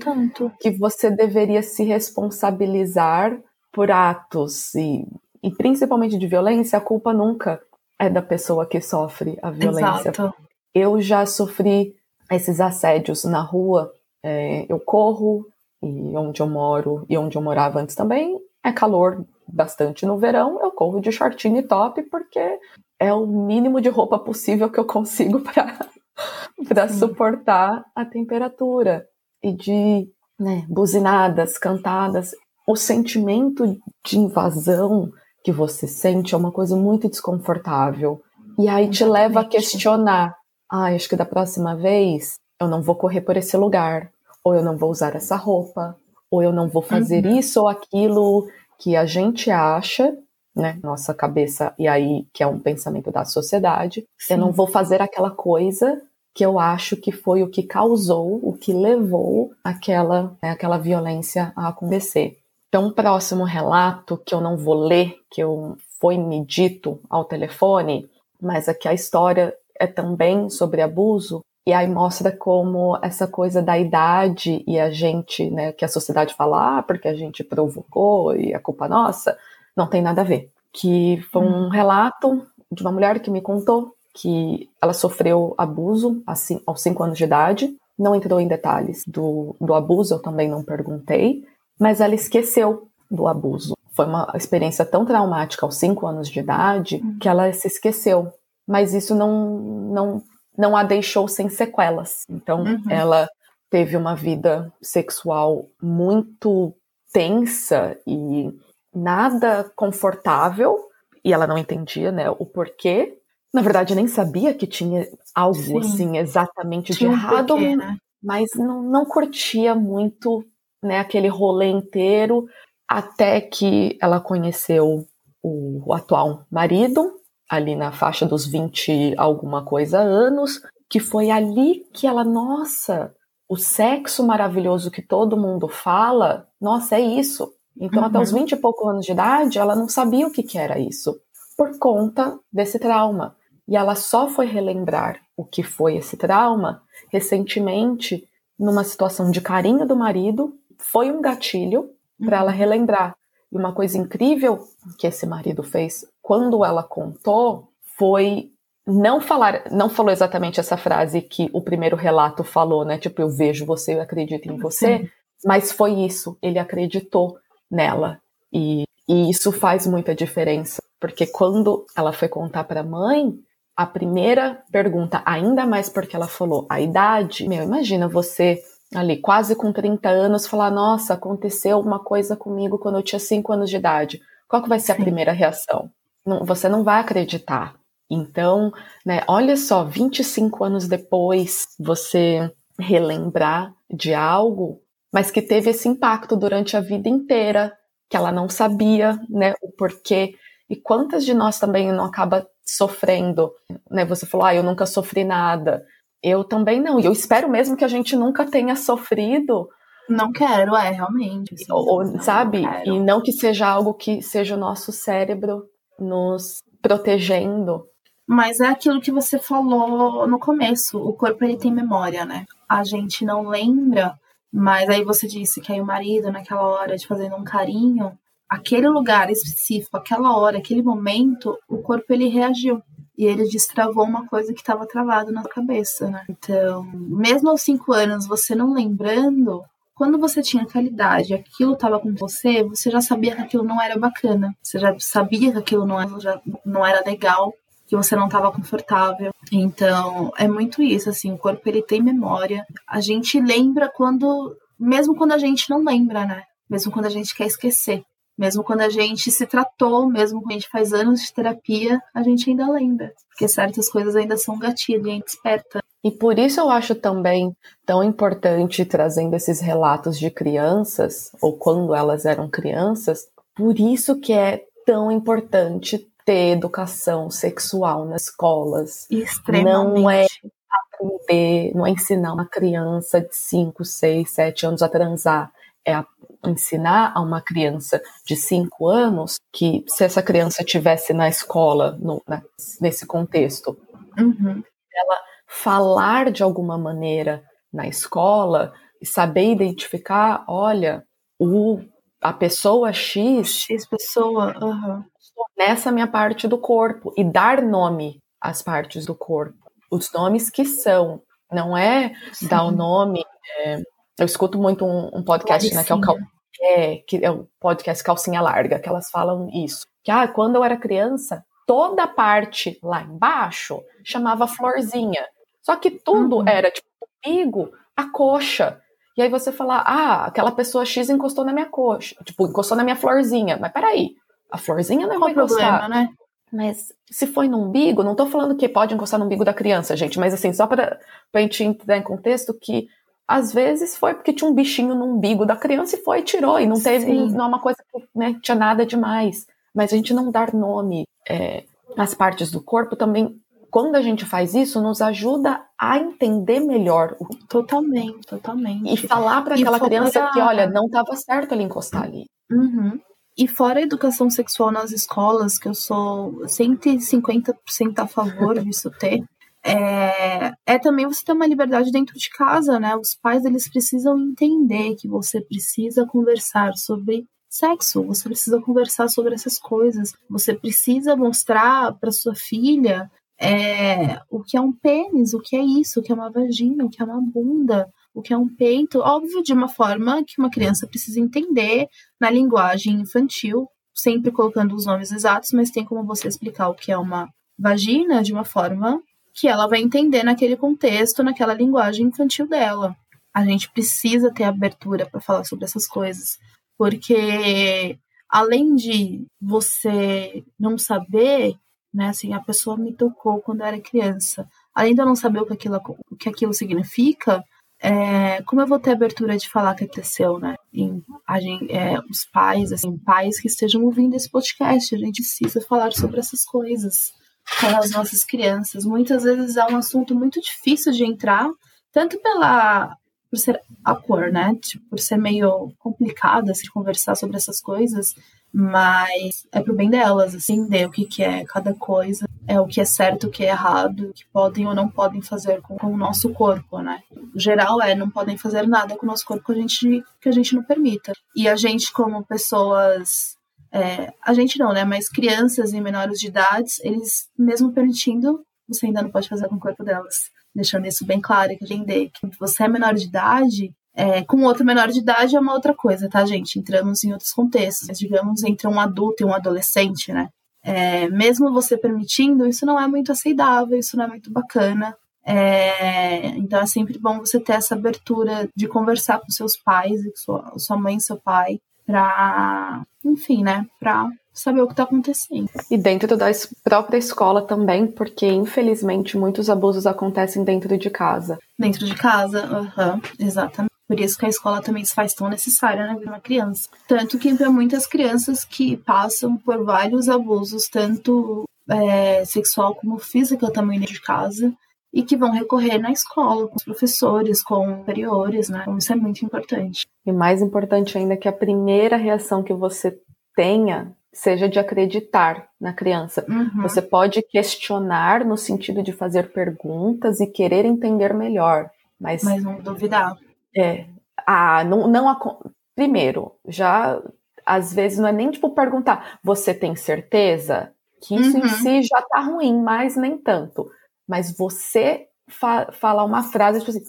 que você deveria se responsabilizar por atos e e principalmente de violência, a culpa nunca é da pessoa que sofre a violência. Exato. Eu já sofri esses assédios na rua, é, eu corro, e onde eu moro e onde eu morava antes também é calor bastante no verão, eu corro de shortinho e top porque é o mínimo de roupa possível que eu consigo para suportar a temperatura. E de né, buzinadas, cantadas, o sentimento de invasão que você sente é uma coisa muito desconfortável. E aí te leva a questionar: ah, acho que da próxima vez eu não vou correr por esse lugar, ou eu não vou usar essa roupa, ou eu não vou fazer uhum. isso ou aquilo que a gente acha, né, nossa cabeça, e aí que é um pensamento da sociedade, Sim. eu não vou fazer aquela coisa que eu acho que foi o que causou, o que levou aquela, né, aquela violência a acontecer. Então, um próximo relato que eu não vou ler, que eu, foi me dito ao telefone, mas aqui a história é também sobre abuso, e aí mostra como essa coisa da idade e a gente, né, que a sociedade fala, ah, porque a gente provocou e a culpa é nossa, não tem nada a ver. Que foi um hum. relato de uma mulher que me contou que ela sofreu abuso assim, aos 5 anos de idade, não entrou em detalhes do, do abuso, eu também não perguntei, mas ela esqueceu do abuso. Foi uma experiência tão traumática aos cinco anos de idade uhum. que ela se esqueceu. Mas isso não, não, não a deixou sem sequelas. Então, uhum. ela teve uma vida sexual muito tensa e nada confortável, e ela não entendia né, o porquê. Na verdade, nem sabia que tinha algo Sim. assim exatamente tinha de errado, um porquê, né? mas não, não curtia muito né, aquele rolê inteiro, até que ela conheceu o, o atual marido, ali na faixa dos 20 alguma coisa anos, que foi ali que ela, nossa, o sexo maravilhoso que todo mundo fala, nossa, é isso. Então, uhum. até os 20 e poucos anos de idade, ela não sabia o que, que era isso, por conta desse trauma. E ela só foi relembrar o que foi esse trauma recentemente, numa situação de carinho do marido, foi um gatilho para ela uhum. relembrar. E uma coisa incrível que esse marido fez quando ela contou foi não falar, não falou exatamente essa frase que o primeiro relato falou, né? Tipo, eu vejo você, eu acredito em você, Sim. mas foi isso, ele acreditou nela. E, e isso faz muita diferença, porque quando ela foi contar para a mãe, a primeira pergunta, ainda mais porque ela falou a idade, meu, imagina você ali quase com 30 anos falar, nossa, aconteceu uma coisa comigo quando eu tinha 5 anos de idade. Qual que vai ser a primeira reação? Não, você não vai acreditar. Então, né, olha só, 25 anos depois, você relembrar de algo, mas que teve esse impacto durante a vida inteira, que ela não sabia, né, o porquê. E quantas de nós também não acaba sofrendo, né? Você falou, ah, eu nunca sofri nada. Eu também não. E eu espero mesmo que a gente nunca tenha sofrido. Não quero, é, realmente. Ou, não, sabe? Não e não que seja algo que seja o nosso cérebro nos protegendo. Mas é aquilo que você falou no começo. O corpo ele tem memória, né? A gente não lembra, mas aí você disse que aí o marido, naquela hora de fazendo um carinho, aquele lugar específico, aquela hora, aquele momento, o corpo ele reagiu e ele destravou uma coisa que estava travado na cabeça, né? Então, mesmo aos cinco anos, você não lembrando, quando você tinha qualidade, aquilo estava com você, você já sabia que aquilo não era bacana, você já sabia que aquilo não era, já não era legal, que você não estava confortável. Então, é muito isso, assim, o corpo ele tem memória. A gente lembra quando, mesmo quando a gente não lembra, né? Mesmo quando a gente quer esquecer. Mesmo quando a gente se tratou, mesmo quando a gente faz anos de terapia, a gente ainda lembra. Porque certas coisas ainda são gatilho e a gente desperta. E por isso eu acho também tão importante trazendo esses relatos de crianças, ou quando elas eram crianças, por isso que é tão importante ter educação sexual nas escolas. Extremamente. Não é aprender, não é ensinar uma criança de 5, 6, 7 anos a transar. É a ensinar a uma criança de 5 anos que se essa criança tivesse na escola, no, na, nesse contexto, uhum. ela falar de alguma maneira na escola e saber identificar, olha, o, a pessoa X, X pessoa, uhum. nessa minha parte do corpo e dar nome às partes do corpo, os nomes que são, não é Sim. dar o nome é, eu escuto muito um, um podcast, né, que é o Cal... é, que é o podcast Calcinha Larga, que elas falam isso. Que ah, quando eu era criança, toda a parte lá embaixo chamava florzinha. Só que tudo uhum. era tipo umbigo, a coxa. E aí você fala, ah, aquela pessoa X encostou na minha coxa, tipo, encostou na minha florzinha. Mas peraí, a florzinha não vai encostar. Problema, né? Mas se foi no umbigo, não tô falando que pode encostar no umbigo da criança, gente, mas assim, só para a gente entrar em contexto que às vezes foi porque tinha um bichinho no umbigo da criança e foi e tirou, e não teve, Sim. não é uma coisa que né, tinha nada demais. Mas a gente não dar nome é, às partes do corpo também, quando a gente faz isso, nos ajuda a entender melhor. O... Totalmente, totalmente. E falar para aquela criança que, olha, não estava certo ele encostar ali. Uhum. E fora a educação sexual nas escolas, que eu sou 150% a favor disso ter, é, é também você ter uma liberdade dentro de casa, né? Os pais eles precisam entender que você precisa conversar sobre sexo, você precisa conversar sobre essas coisas, você precisa mostrar para sua filha é, o que é um pênis, o que é isso, o que é uma vagina, o que é uma bunda, o que é um peito, óbvio, de uma forma que uma criança precisa entender na linguagem infantil, sempre colocando os nomes exatos, mas tem como você explicar o que é uma vagina de uma forma que ela vai entender naquele contexto, naquela linguagem infantil dela. A gente precisa ter abertura para falar sobre essas coisas, porque além de você não saber, né, assim, a pessoa me tocou quando eu era criança, além de eu não saber o que aquilo, o que aquilo significa, é, como eu vou ter abertura de falar que aconteceu, né? Em, a gente, é, os pais, assim, pais que estejam ouvindo esse podcast, a gente precisa falar sobre essas coisas com as nossas crianças. Muitas vezes é um assunto muito difícil de entrar, tanto pela por ser a cor, né? Tipo, por ser meio complicado assim, conversar sobre essas coisas, mas é pro bem delas, assim, entender o que, que é cada coisa, é o que é certo, o que é errado, o que podem ou não podem fazer com, com o nosso corpo, né? O geral é, não podem fazer nada com o nosso corpo que a gente, que a gente não permita. E a gente, como pessoas é, a gente não, né? Mas crianças e menores de idade, eles, mesmo permitindo, você ainda não pode fazer com o corpo delas. Deixando isso bem claro, que entender que você é menor de idade, é, com outro menor de idade é uma outra coisa, tá, gente? Entramos em outros contextos. Mas, digamos, entre um adulto e um adolescente, né? É, mesmo você permitindo, isso não é muito aceitável, isso não é muito bacana. É, então é sempre bom você ter essa abertura de conversar com seus pais, com sua, sua mãe e seu pai, pra, enfim, né, pra saber o que está acontecendo. E dentro da própria escola também, porque infelizmente muitos abusos acontecem dentro de casa. Dentro de casa, uhum, exatamente. Por isso que a escola também se faz tão necessária na vida de uma criança. Tanto que para muitas crianças que passam por vários abusos, tanto é, sexual como física também dentro de casa, e que vão recorrer na escola, com os professores, com superiores, né? Então, isso é muito importante. E mais importante ainda é que a primeira reação que você tenha seja de acreditar na criança. Uhum. Você pode questionar no sentido de fazer perguntas e querer entender melhor, mas mas não duvidar. É, ah, não, não primeiro, já às vezes não é nem tipo perguntar, você tem certeza que isso uhum. em si já tá ruim, mas nem tanto. Mas você fa falar uma frase tipo assim,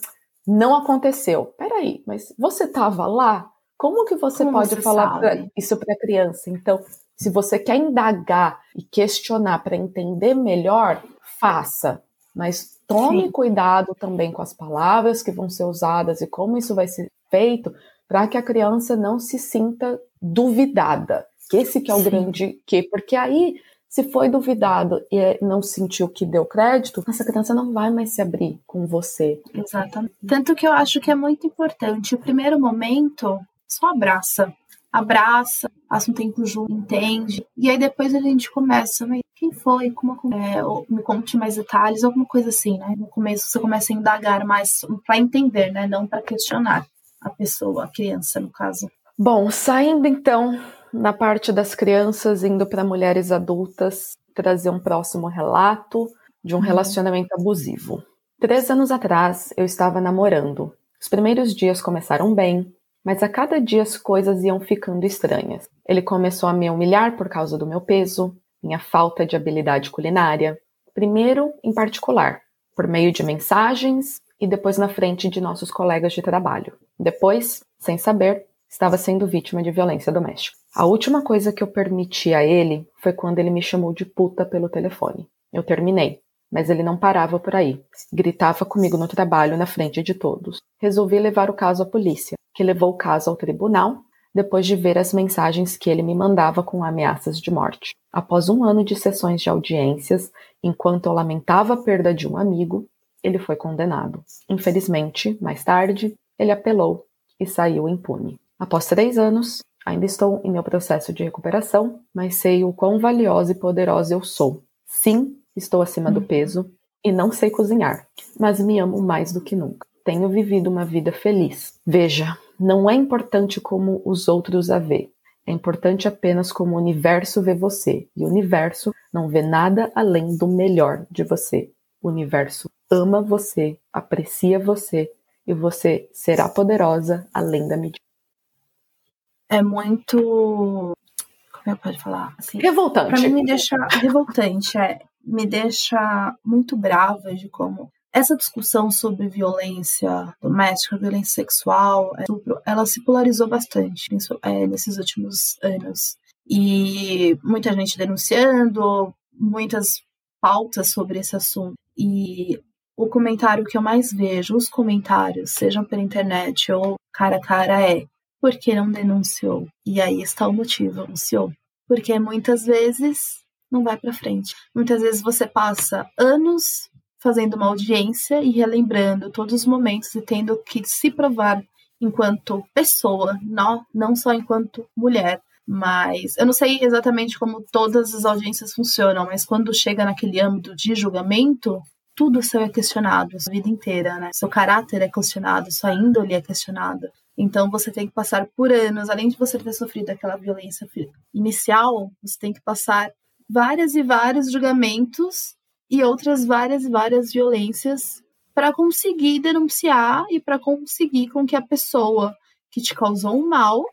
não aconteceu. Peraí, mas você tava lá? Como que você Como pode você falar pra, isso para criança? Então, se você quer indagar e questionar para entender melhor, faça. Mas tome Sim. cuidado também com as palavras que vão ser usadas e como isso vai ser feito para que a criança não se sinta duvidada. Que esse que é o Sim. grande que, porque aí se foi duvidado e não sentiu que deu crédito, essa criança não vai mais se abrir com você. Exatamente. Tanto que eu acho que é muito importante. O primeiro momento, só abraça. Abraça, passa um tempo junto, entende. E aí depois a gente começa, mas quem foi? Como é, me conte mais detalhes, alguma coisa assim, né? No começo você começa a indagar mais para entender, né? Não para questionar a pessoa, a criança, no caso. Bom, saindo então da parte das crianças, indo para mulheres adultas, trazer um próximo relato de um Uhum. relacionamento abusivo. Três anos atrás, eu estava namorando. Os primeiros dias começaram bem, mas a cada dia as coisas iam ficando estranhas. Ele começou a me humilhar por causa do meu peso, minha falta de habilidade culinária. Primeiro, em particular, por meio de mensagens e depois na frente de nossos colegas de trabalho. Depois, sem saber, estava sendo vítima de violência doméstica. A última coisa que eu permiti a ele foi quando ele me chamou de puta pelo telefone. Eu terminei, mas ele não parava por aí. Gritava comigo no trabalho na frente de todos. Resolvi levar o caso à polícia, que levou o caso ao tribunal depois de ver as mensagens que ele me mandava com ameaças de morte. Após um ano de sessões de audiências, enquanto eu lamentava a perda de um amigo, ele foi condenado. Infelizmente, mais tarde, ele apelou e saiu impune. Após três anos, ainda estou em meu processo de recuperação, mas sei o quão valiosa e poderosa eu sou. Sim, estou acima do peso e não sei cozinhar, mas me amo mais do que nunca. Tenho vivido uma vida feliz. Veja, não é importante como os outros a vê. É importante apenas como o universo vê você. E o universo não vê nada além do melhor de você. O universo ama você, aprecia você e você será poderosa além da medida. É muito. Como é que pode falar? Assim, Revoltante. Pra mim me deixa revoltante, é, me deixa muito brava de como essa discussão sobre violência doméstica, violência sexual, é, ela se polarizou bastante é, nesses últimos anos. E muita gente denunciando, muitas pautas sobre esse assunto. E o comentário que eu mais vejo, os comentários, sejam pela internet ou cara a cara, é por que não denunciou? E aí está o motivo, denunciou. Porque muitas vezes não vai para frente. Muitas vezes você passa anos fazendo uma audiência e relembrando todos os momentos e tendo que se provar enquanto pessoa, não, não só enquanto mulher. Mas eu não sei exatamente como todas as audiências funcionam, mas quando chega naquele âmbito de julgamento, tudo seu é questionado, a sua vida inteira, né? Seu caráter é questionado, sua índole é questionada. Então você tem que passar por anos, além de você ter sofrido aquela violência inicial, você tem que passar várias e vários julgamentos e outras várias e várias violências para conseguir denunciar e para conseguir com que a pessoa que te causou um mal,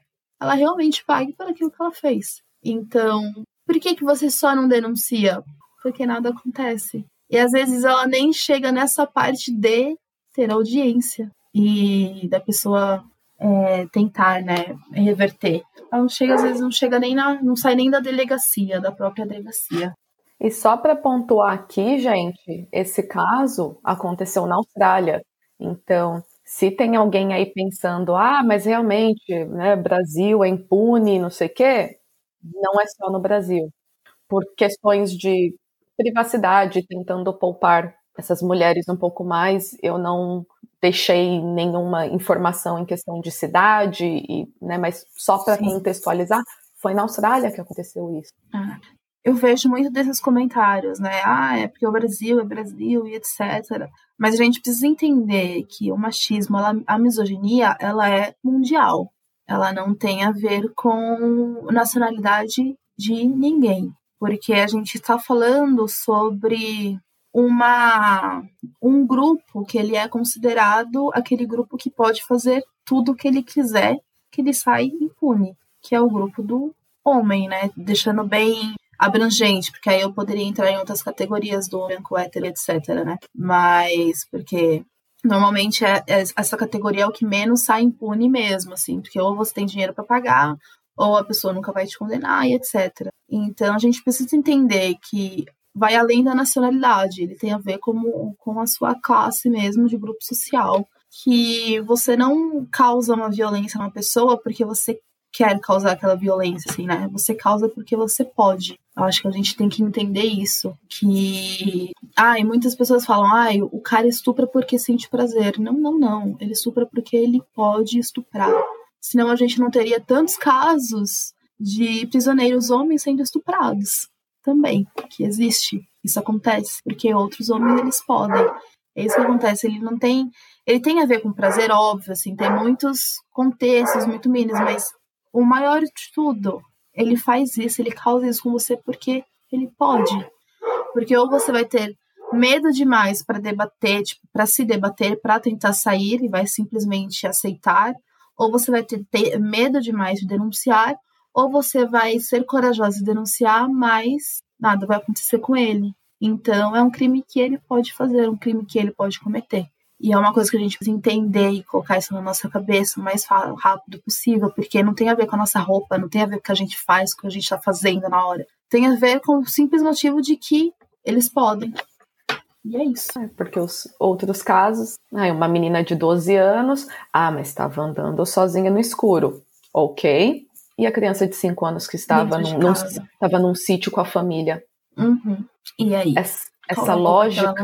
ela realmente pague por aquilo que ela fez. Então, por que que você só não denuncia? Porque nada acontece. E às vezes ela nem chega nessa parte de ter audiência e da pessoa é, tentar, né, reverter. Ela não chega, às vezes não chega nem na, não sai nem da delegacia, da própria delegacia. E só para pontuar aqui, gente, esse caso aconteceu na Austrália. Então, se tem alguém aí pensando, ah, mas realmente, né, Brasil é impune, não sei o quê, não é só no Brasil. Por questões de privacidade, tentando poupar essas mulheres um pouco mais, eu não deixei nenhuma informação em questão de cidade, e, né, mas só para contextualizar, foi na Austrália que aconteceu isso. Ah, eu vejo muito desses comentários, né? Ah, é porque o Brasil é Brasil e etc. Mas a gente precisa entender que o machismo, ela, a misoginia, ela é mundial. Ela não tem a ver com nacionalidade de ninguém. Porque a gente está falando sobre uma um grupo que ele é considerado aquele grupo que pode fazer tudo o que ele quiser, que ele sai impune, que é o grupo do homem, né? Deixando bem abrangente, porque aí eu poderia entrar em outras categorias do branco hétero, etc, né? Mas, porque normalmente é, é, essa categoria é o que menos sai impune mesmo, assim, porque ou você tem dinheiro para pagar, ou a pessoa nunca vai te condenar e etc. Então a gente precisa entender que vai além da nacionalidade, ele tem a ver com, com a sua classe mesmo de grupo social. Que você não causa uma violência numa pessoa porque você quer causar aquela violência, assim, né? Você causa porque você pode. Eu acho que a gente tem que entender isso. Que. Ai, muitas pessoas falam, ai, o cara estupra porque sente prazer. Não, não, não. Ele estupra porque ele pode estuprar. Senão a gente não teria tantos casos de prisioneiros homens sendo estuprados também, que existe. Isso acontece, porque outros homens eles podem. É isso que acontece, ele não tem. Ele tem a ver com prazer, óbvio, assim, tem muitos contextos muito mínimos, mas o maior de tudo, ele faz isso, ele causa isso com você porque ele pode. Porque ou você vai ter medo demais para debater, tipo, para se debater, para tentar sair e vai simplesmente aceitar, ou você vai ter, ter medo demais de denunciar, ou você vai ser corajosa e denunciar, mas nada vai acontecer com ele. Então é um crime que ele pode fazer, um crime que ele pode cometer. E é uma coisa que a gente precisa entender e colocar isso na nossa cabeça o mais rápido possível, porque não tem a ver com a nossa roupa, não tem a ver com o que a gente faz, com o que a gente está fazendo na hora. Tem a ver com o simples motivo de que eles podem. E é isso. É, porque os outros casos, ah, uma menina de 12 anos, ah, mas estava andando sozinha no escuro. Ok. E a criança de 5 anos que estava num, num, estava num sítio com a família. Uhum. E aí? Essa, essa lógica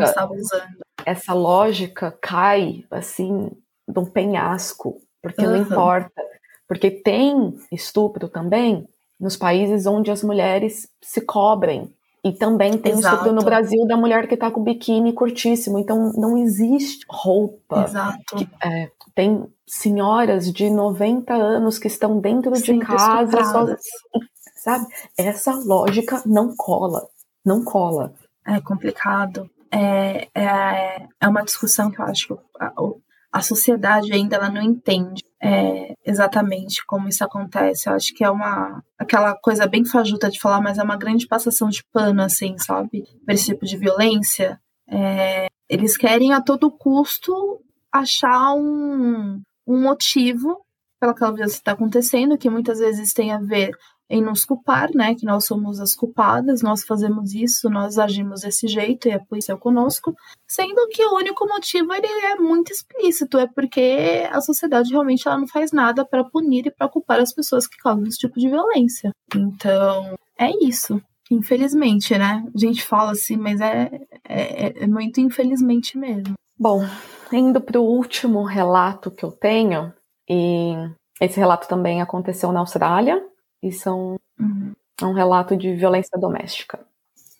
essa lógica cai assim de um penhasco, porque uhum. não importa. Porque tem estupro também nos países onde as mulheres se cobrem. E também tem Exato. estupro no Brasil da mulher que tá com biquíni curtíssimo. Então não existe roupa. Exato. Que, é, tem senhoras de 90 anos que estão dentro Sim, de casa. Só, sabe? Essa lógica não cola. Não cola. É complicado é, é, é uma discussão que eu acho que a sociedade ainda ela não entende é, exatamente como isso acontece. Eu acho que é uma aquela coisa bem fajuta de falar, mas é uma grande passação de pano, assim, sabe? Para esse tipo de violência. É, eles querem a todo custo achar um, um motivo pela aquela violência que está acontecendo, que muitas vezes tem a ver em nos culpar, né? Que nós somos as culpadas, nós fazemos isso, nós agimos desse jeito e a polícia é conosco, sendo que o único motivo ele é muito explícito, é porque a sociedade realmente ela não faz nada para punir e para culpar as pessoas que causam esse tipo de violência. Então, é isso. Infelizmente, né? A gente fala assim, mas é, é, é muito infelizmente mesmo. Bom, indo para o último relato que eu tenho, e esse relato também aconteceu na Austrália, e são uhum. um relato de violência doméstica.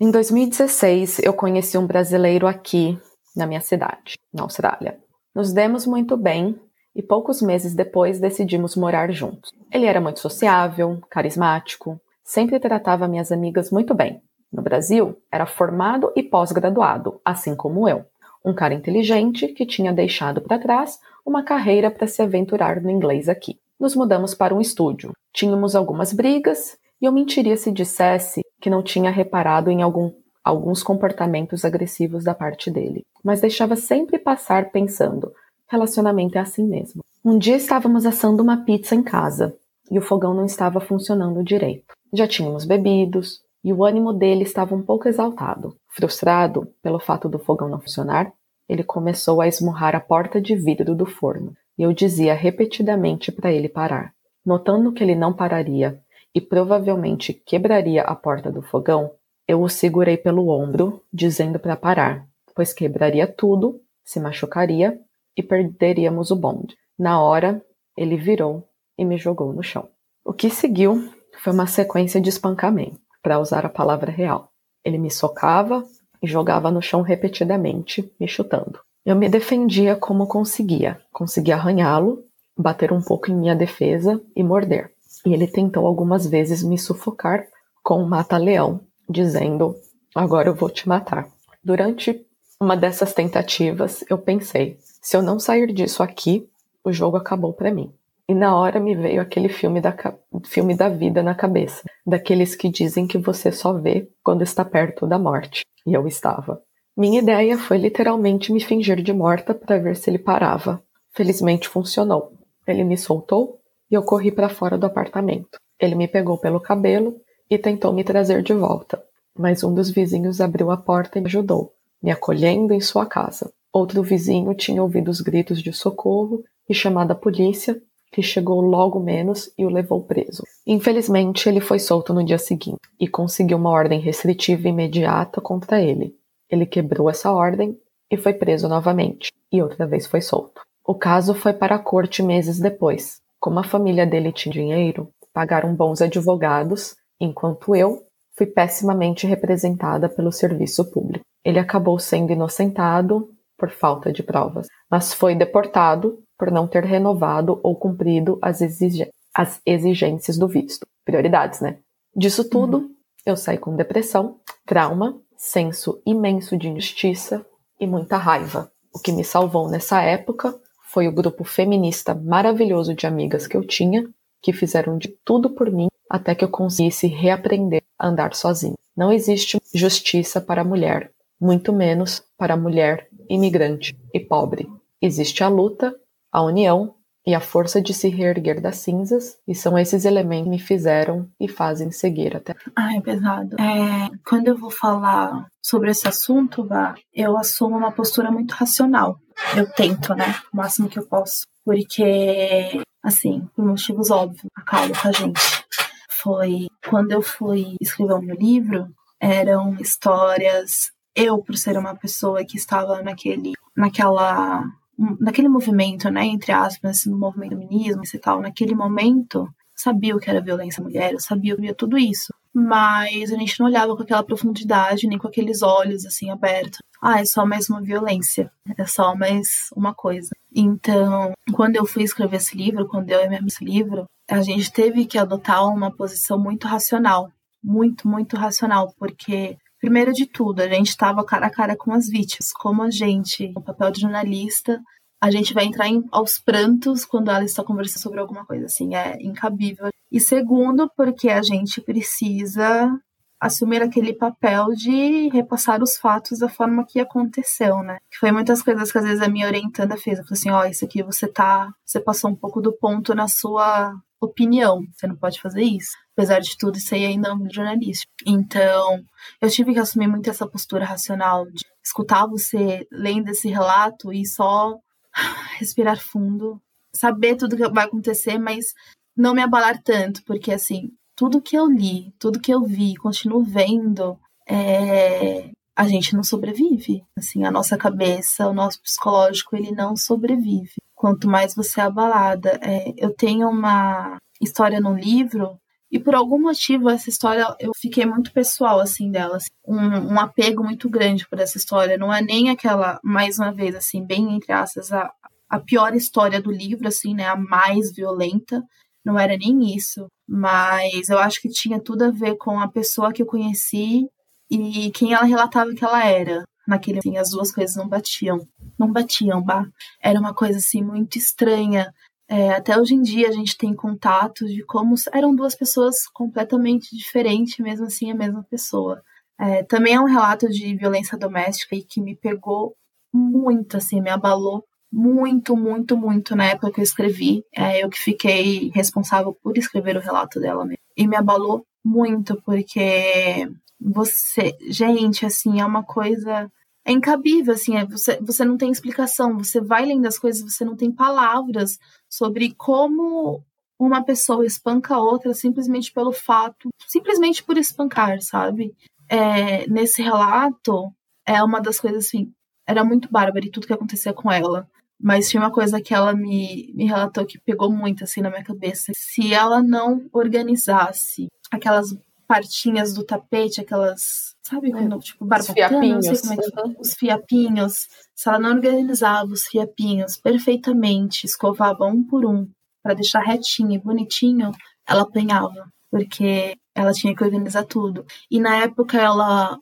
Em 2016, eu conheci um brasileiro aqui, na minha cidade, na Austrália. Nos demos muito bem e poucos meses depois decidimos morar juntos. Ele era muito sociável, carismático, sempre tratava minhas amigas muito bem. No Brasil, era formado e pós-graduado, assim como eu. Um cara inteligente que tinha deixado para trás uma carreira para se aventurar no inglês aqui nos mudamos para um estúdio. Tínhamos algumas brigas e eu mentiria se dissesse que não tinha reparado em algum, alguns comportamentos agressivos da parte dele, mas deixava sempre passar pensando: relacionamento é assim mesmo. Um dia estávamos assando uma pizza em casa e o fogão não estava funcionando direito. Já tínhamos bebidos e o ânimo dele estava um pouco exaltado. Frustrado pelo fato do fogão não funcionar, ele começou a esmurrar a porta de vidro do forno e eu dizia repetidamente para ele parar. Notando que ele não pararia e provavelmente quebraria a porta do fogão, eu o segurei pelo ombro, dizendo para parar, pois quebraria tudo, se machucaria e perderíamos o bonde. Na hora, ele virou e me jogou no chão. O que seguiu foi uma sequência de espancamento, para usar a palavra real. Ele me socava e jogava no chão repetidamente, me chutando. Eu me defendia como conseguia. Conseguia arranhá-lo, bater um pouco em minha defesa e morder. E ele tentou algumas vezes me sufocar com um mata-leão, dizendo: Agora eu vou te matar. Durante uma dessas tentativas, eu pensei: se eu não sair disso aqui, o jogo acabou para mim. E na hora me veio aquele filme da, filme da vida na cabeça, daqueles que dizem que você só vê quando está perto da morte. E eu estava. Minha ideia foi literalmente me fingir de morta para ver se ele parava. Felizmente funcionou. Ele me soltou e eu corri para fora do apartamento. Ele me pegou pelo cabelo e tentou me trazer de volta, mas um dos vizinhos abriu a porta e me ajudou, me acolhendo em sua casa. Outro vizinho tinha ouvido os gritos de socorro e chamado a polícia, que chegou logo menos e o levou preso. Infelizmente, ele foi solto no dia seguinte e conseguiu uma ordem restritiva imediata contra ele. Ele quebrou essa ordem e foi preso novamente, e outra vez foi solto. O caso foi para a corte meses depois. Como a família dele tinha dinheiro, pagaram bons advogados, enquanto eu fui pessimamente representada pelo serviço público. Ele acabou sendo inocentado por falta de provas, mas foi deportado por não ter renovado ou cumprido as, exig as exigências do visto. Prioridades, né? Disso tudo, uhum. eu saí com depressão, trauma, senso imenso de injustiça e muita raiva. O que me salvou nessa época foi o grupo feminista maravilhoso de amigas que eu tinha, que fizeram de tudo por mim até que eu conseguisse reaprender a andar sozinha. Não existe justiça para a mulher, muito menos para a mulher imigrante e pobre. Existe a luta a união e a força de se reerguer das cinzas, e são esses elementos que me fizeram e fazem seguir até. Ai, pesado. É, quando eu vou falar sobre esse assunto, Vá, eu assumo uma postura muito racional. Eu tento, né? O máximo que eu posso. Porque, assim, por motivos óbvios, acalma com a gente. Foi quando eu fui escrever o meu livro, eram histórias. Eu, por ser uma pessoa que estava naquele, naquela naquele movimento, né, entre aspas, no movimento feminismo e tal, naquele momento, sabia o que era violência à mulher, eu sabia, eu via tudo isso. Mas a gente não olhava com aquela profundidade, nem com aqueles olhos assim abertos. Ah, é só mais uma violência, é só mais uma coisa. Então, quando eu fui escrever esse livro, quando eu mesmo esse livro, a gente teve que adotar uma posição muito racional, muito, muito racional, porque Primeiro de tudo, a gente estava cara a cara com as vítimas. Como a gente, no papel de jornalista, a gente vai entrar em, aos prantos quando ela está conversando sobre alguma coisa assim, é incabível. E segundo, porque a gente precisa assumir aquele papel de repassar os fatos da forma que aconteceu, né? Que foi muitas coisas que às vezes a minha orientanda fez. Eu falei assim, ó, oh, isso aqui você tá, você passou um pouco do ponto na sua opinião. Você não pode fazer isso. Apesar de tudo, isso aí ainda é um jornalista. Então, eu tive que assumir muito essa postura racional de escutar você lendo esse relato e só respirar fundo, saber tudo que vai acontecer, mas não me abalar tanto, porque assim, tudo que eu li, tudo que eu vi, continuo vendo, é... a gente não sobrevive. Assim, a nossa cabeça, o nosso psicológico, ele não sobrevive quanto mais você é abalada. É, eu tenho uma história no livro e por algum motivo essa história eu fiquei muito pessoal assim dela, assim, um, um, apego muito grande por essa história. Não é nem aquela mais uma vez assim bem entre aspas a, a pior história do livro assim, né, a mais violenta. Não era nem isso, mas eu acho que tinha tudo a ver com a pessoa que eu conheci e quem ela relatava que ela era naquele assim, as duas coisas não batiam. Não batiam, bah. Era uma coisa assim muito estranha. É, até hoje em dia a gente tem contato de como eram duas pessoas completamente diferentes, mesmo assim a mesma pessoa. É, também é um relato de violência doméstica e que me pegou muito, assim, me abalou muito, muito, muito na época que eu escrevi. É eu que fiquei responsável por escrever o relato dela mesmo. E me abalou muito, porque você. Gente, assim, é uma coisa. É incabível, assim, é, você, você não tem explicação, você vai lendo as coisas, você não tem palavras sobre como uma pessoa espanca a outra simplesmente pelo fato, simplesmente por espancar, sabe? É, nesse relato, é uma das coisas assim, era muito bárbara e tudo que acontecia com ela. Mas tinha uma coisa que ela me, me relatou que pegou muito assim na minha cabeça. Se ela não organizasse aquelas partinhas do tapete, aquelas. Sabe é. quando, tipo, barbatana, não sei como é que uhum. Os fiapinhos. Se ela não organizava os fiapinhos perfeitamente, escovava um por um, para deixar retinho e bonitinho, ela apanhava. Porque ela tinha que organizar tudo. E na época ela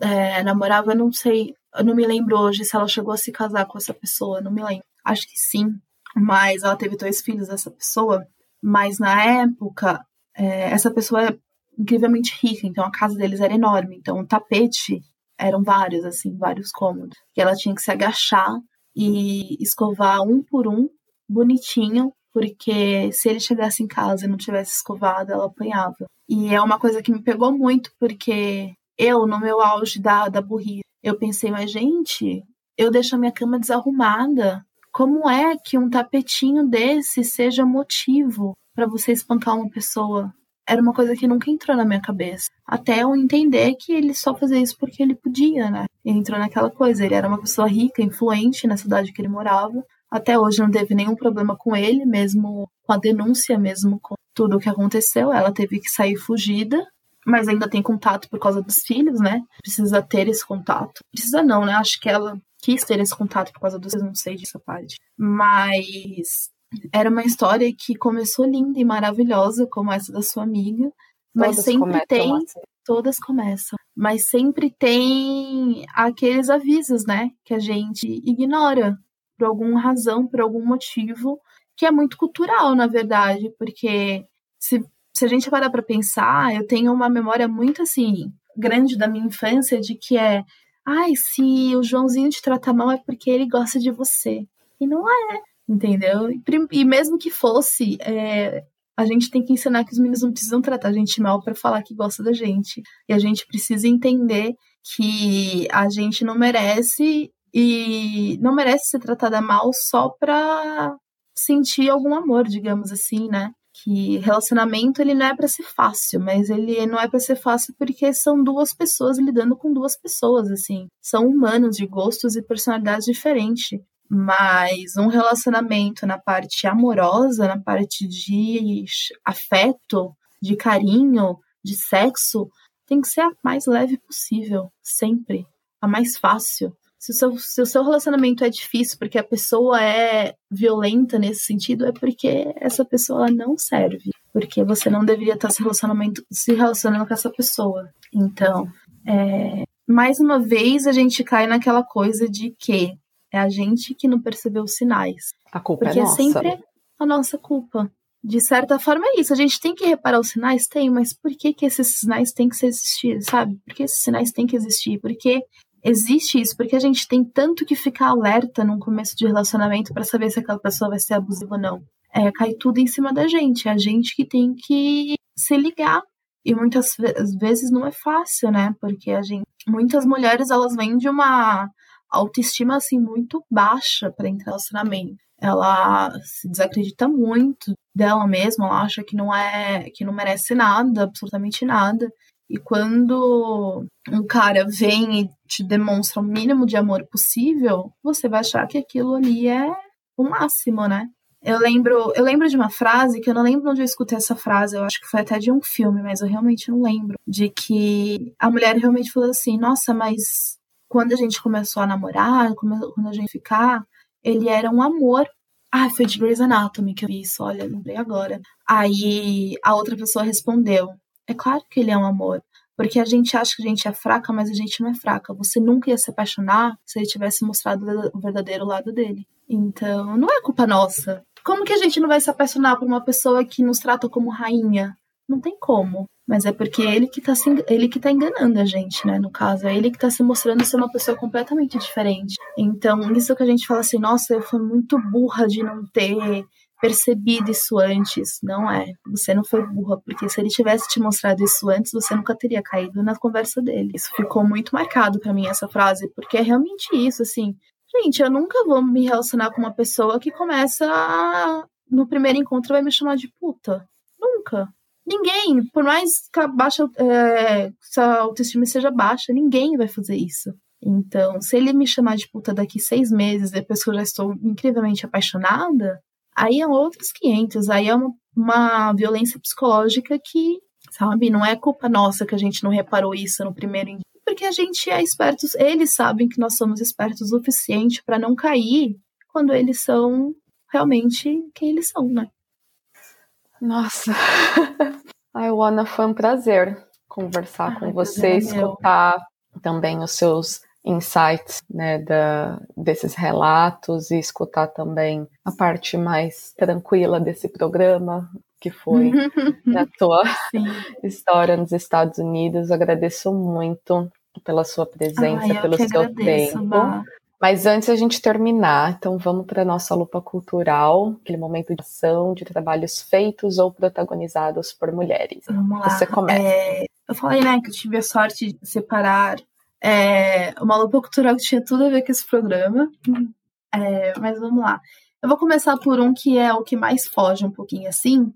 é, namorava, eu não sei, eu não me lembro hoje se ela chegou a se casar com essa pessoa, não me lembro. Acho que sim, mas ela teve dois filhos dessa pessoa. Mas na época, é, essa pessoa é incrivelmente rica, então a casa deles era enorme. Então o tapete eram vários, assim, vários cômodos. E ela tinha que se agachar e escovar um por um, bonitinho, porque se ele chegasse em casa e não tivesse escovado, ela apanhava. E é uma coisa que me pegou muito, porque eu, no meu auge da, da burrice, eu pensei, mas gente, eu deixo a minha cama desarrumada. Como é que um tapetinho desse seja motivo para você espancar uma pessoa? Era uma coisa que nunca entrou na minha cabeça. Até eu entender que ele só fazia isso porque ele podia, né? Ele entrou naquela coisa. Ele era uma pessoa rica, influente na cidade que ele morava. Até hoje não teve nenhum problema com ele, mesmo com a denúncia, mesmo com tudo o que aconteceu. Ela teve que sair fugida mas ainda tem contato por causa dos filhos, né? Precisa ter esse contato. Precisa não, né? Acho que ela quis ter esse contato por causa dos filhos, não sei disso parte. Mas era uma história que começou linda e maravilhosa, como essa da sua amiga, mas todas sempre tem assim. todas começam, mas sempre tem aqueles avisos, né, que a gente ignora por alguma razão, por algum motivo, que é muito cultural, na verdade, porque se se a gente parar para pensar, eu tenho uma memória muito assim grande da minha infância de que é, ai, se o Joãozinho te trata mal é porque ele gosta de você. E não é, entendeu? E, mesmo que fosse, é, a gente tem que ensinar que os meninos não precisam tratar a gente mal para falar que gosta da gente. E a gente precisa entender que a gente não merece e não merece ser tratada mal só pra sentir algum amor, digamos assim, né? Que relacionamento ele não é para ser fácil, mas ele não é para ser fácil porque são duas pessoas lidando com duas pessoas, assim. São humanos de gostos e personalidades diferentes. Mas um relacionamento na parte amorosa, na parte de afeto, de carinho, de sexo, tem que ser a mais leve possível, sempre. A mais fácil se o, seu, se o seu relacionamento é difícil porque a pessoa é violenta nesse sentido, é porque essa pessoa não serve. Porque você não deveria estar se, relacionamento, se relacionando com essa pessoa. Então, é, mais uma vez a gente cai naquela coisa de que é a gente que não percebeu os sinais. A culpa porque é nossa. Porque é sempre a nossa culpa. De certa forma é isso. A gente tem que reparar os sinais? Tem, mas por que, que esses sinais têm que existir, sabe? Por que esses sinais têm que existir? Porque existe isso, porque a gente tem tanto que ficar alerta num começo de relacionamento para saber se aquela pessoa vai ser abusiva ou não. É, cai tudo em cima da gente, é a gente que tem que se ligar. E muitas vezes não é fácil, né? Porque a gente, muitas mulheres elas vêm de uma autoestima assim muito baixa para entrar no relacionamento. Ela se desacredita muito dela mesma, ela acha que não é, que não merece nada, absolutamente nada. E quando um cara vem e te demonstra o mínimo de amor possível, você vai achar que aquilo ali é o máximo, né? Eu lembro, eu lembro de uma frase que eu não lembro onde eu escutei essa frase, eu acho que foi até de um filme, mas eu realmente não lembro. De que a mulher realmente falou assim: Nossa, mas quando a gente começou a namorar, quando a gente ficar, ele era um amor. Ah, foi de Grey's Anatomy que eu vi isso, olha, lembrei agora. Aí a outra pessoa respondeu: é claro que ele é um amor. Porque a gente acha que a gente é fraca, mas a gente não é fraca. Você nunca ia se apaixonar se ele tivesse mostrado o verdadeiro lado dele. Então, não é culpa nossa. Como que a gente não vai se apaixonar por uma pessoa que nos trata como rainha? Não tem como. Mas é porque ele que tá, se, ele que tá enganando a gente, né? No caso, é ele que tá se mostrando ser uma pessoa completamente diferente. Então, isso que a gente fala assim, nossa, eu fui muito burra de não ter percebido isso antes. Não é. Você não foi burra, porque se ele tivesse te mostrado isso antes, você nunca teria caído na conversa dele. Isso ficou muito marcado para mim, essa frase, porque é realmente isso, assim. Gente, eu nunca vou me relacionar com uma pessoa que começa a, no primeiro encontro vai me chamar de puta. Nunca. Ninguém, por mais que a baixa, é, a autoestima seja baixa, ninguém vai fazer isso. Então, se ele me chamar de puta daqui seis meses, depois que eu já estou incrivelmente apaixonada, aí é outros 500. Aí é uma, uma violência psicológica que, sabe, não é culpa nossa que a gente não reparou isso no primeiro porque a gente é esperto, eles sabem que nós somos espertos o suficiente para não cair quando eles são realmente quem eles são, né? Nossa. Ai, Ana, foi um prazer conversar Ai, com você, escutar meu. também os seus insights, né, da, desses relatos e escutar também a parte mais tranquila desse programa, que foi a tua Sim. história nos Estados Unidos. Agradeço muito pela sua presença, Ai, pelo seu agradeço, tempo. Mas antes a gente terminar, então vamos para a nossa lupa cultural, aquele momento de ação, de trabalhos feitos ou protagonizados por mulheres. Vamos lá. Você começa. É, eu falei, né, que eu tive a sorte de separar é, uma lupa cultural que tinha tudo a ver com esse programa. É, mas vamos lá. Eu vou começar por um que é o que mais foge um pouquinho assim,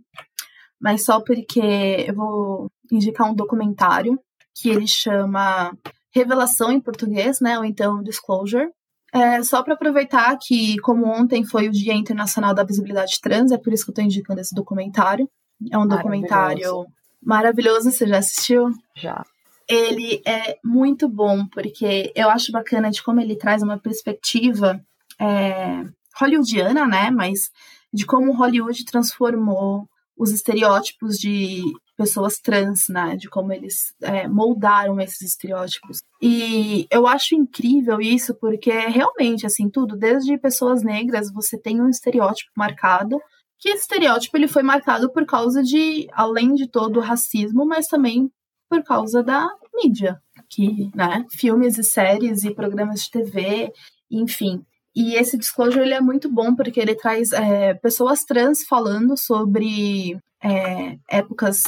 mas só porque eu vou indicar um documentário que ele chama Revelação em português, né, ou então Disclosure, é, só para aproveitar que, como ontem foi o Dia Internacional da Visibilidade Trans, é por isso que eu estou indicando esse documentário. É um documentário maravilhoso. Você já assistiu? Já. Ele é muito bom, porque eu acho bacana de como ele traz uma perspectiva é, hollywoodiana, né? Mas de como Hollywood transformou os estereótipos de pessoas trans, né? De como eles é, moldaram esses estereótipos. E eu acho incrível isso, porque realmente, assim, tudo, desde pessoas negras, você tem um estereótipo marcado, que esse estereótipo ele foi marcado por causa de, além de todo o racismo, mas também por causa da mídia, que, né, filmes e séries e programas de TV, enfim. E esse disclosure ele é muito bom porque ele traz é, pessoas trans falando sobre é, épocas,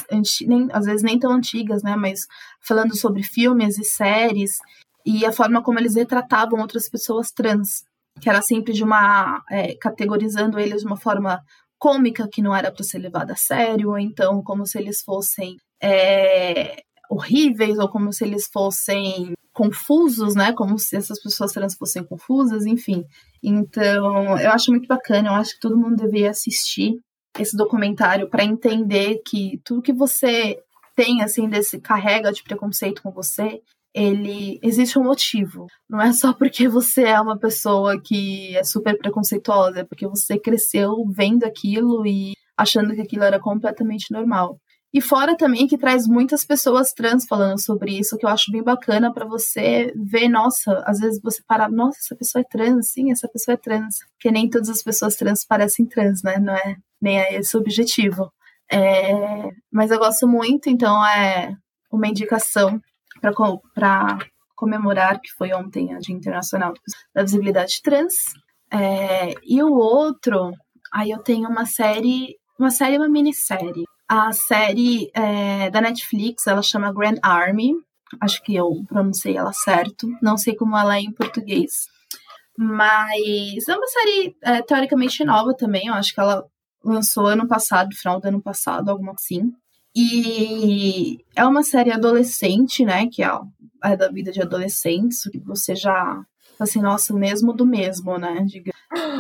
nem, às vezes nem tão antigas, né? Mas falando sobre filmes e séries e a forma como eles retratavam outras pessoas trans, que era sempre de uma é, categorizando eles de uma forma cômica que não era para ser levada a sério, ou então como se eles fossem é, horríveis ou como se eles fossem confusos, né? Como se essas pessoas trans fossem confusas, enfim. Então, eu acho muito bacana, eu acho que todo mundo deveria assistir esse documentário para entender que tudo que você tem assim desse carrega de preconceito com você, ele existe um motivo. Não é só porque você é uma pessoa que é super preconceituosa, é porque você cresceu vendo aquilo e achando que aquilo era completamente normal. E fora também que traz muitas pessoas trans falando sobre isso, que eu acho bem bacana para você ver, nossa, às vezes você parar, nossa, essa pessoa é trans, sim, essa pessoa é trans. Porque nem todas as pessoas trans parecem trans, né? Não é nem é esse o objetivo. É, mas eu gosto muito, então é uma indicação para comemorar, que foi ontem a Dia Internacional da Visibilidade Trans. É, e o outro, aí eu tenho uma série, uma série, uma minissérie a série é, da Netflix, ela chama Grand Army. Acho que eu pronunciei ela certo. Não sei como ela é em português. Mas é uma série é, teoricamente nova também. Eu acho que ela lançou ano passado, final do ano passado, alguma assim. E é uma série adolescente, né? Que é, é da vida de adolescentes. Que você já, assim, nossa, mesmo do mesmo, né?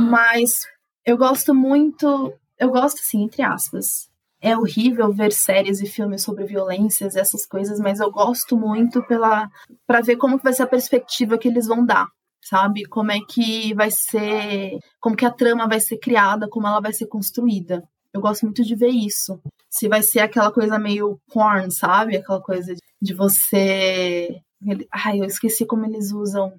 Mas eu gosto muito. Eu gosto, assim, entre aspas é horrível ver séries e filmes sobre violências e essas coisas, mas eu gosto muito pela para ver como vai ser a perspectiva que eles vão dar, sabe? Como é que vai ser, como que a trama vai ser criada, como ela vai ser construída. Eu gosto muito de ver isso. Se vai ser aquela coisa meio porn, sabe? Aquela coisa de você Ai, eu esqueci como eles usam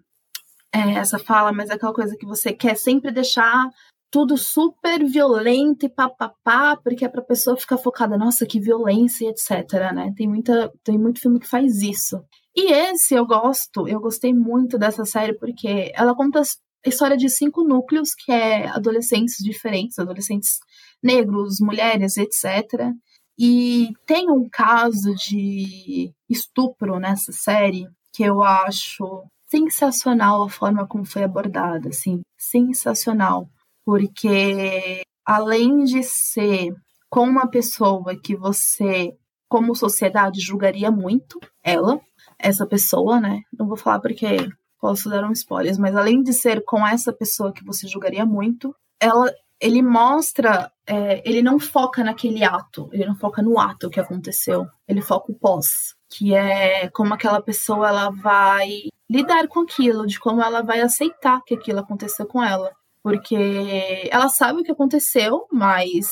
é, essa fala, mas é aquela coisa que você quer sempre deixar tudo super violento e papapá, porque é pra pessoa ficar focada, nossa, que violência e etc, né? Tem, muita, tem muito filme que faz isso. E esse eu gosto, eu gostei muito dessa série porque ela conta a história de cinco núcleos, que é adolescentes diferentes, adolescentes negros, mulheres, etc. E tem um caso de estupro nessa série que eu acho sensacional a forma como foi abordada, assim, sensacional, porque além de ser com uma pessoa que você, como sociedade, julgaria muito ela, essa pessoa, né? Não vou falar porque posso dar um spoiler, mas além de ser com essa pessoa que você julgaria muito, ela, ele mostra, é, ele não foca naquele ato, ele não foca no ato que aconteceu, ele foca o pós, que é como aquela pessoa ela vai lidar com aquilo, de como ela vai aceitar que aquilo aconteceu com ela. Porque ela sabe o que aconteceu, mas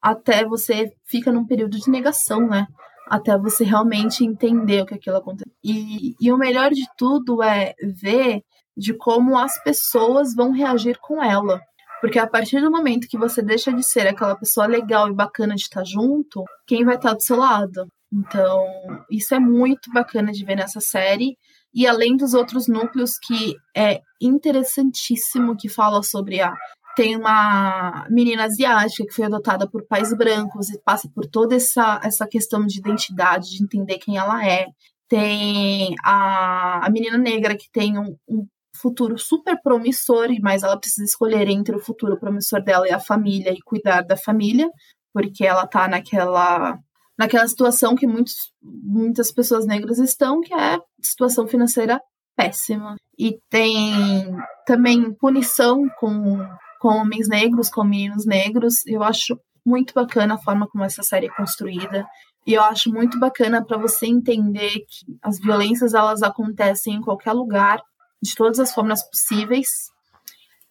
até você fica num período de negação, né? Até você realmente entender o que aquilo aconteceu. E, e o melhor de tudo é ver de como as pessoas vão reagir com ela. Porque a partir do momento que você deixa de ser aquela pessoa legal e bacana de estar junto, quem vai estar do seu lado? Então, isso é muito bacana de ver nessa série. E além dos outros núcleos que é interessantíssimo que fala sobre a tem uma menina asiática que foi adotada por pais brancos e passa por toda essa, essa questão de identidade, de entender quem ela é. Tem a, a menina negra que tem um, um futuro super promissor, mas ela precisa escolher entre o futuro promissor dela e a família e cuidar da família, porque ela tá naquela naquela situação que muitos, muitas pessoas negras estão, que é situação financeira péssima. E tem também punição com, com homens negros, com meninos negros. Eu acho muito bacana a forma como essa série é construída. E eu acho muito bacana para você entender que as violências elas acontecem em qualquer lugar, de todas as formas possíveis.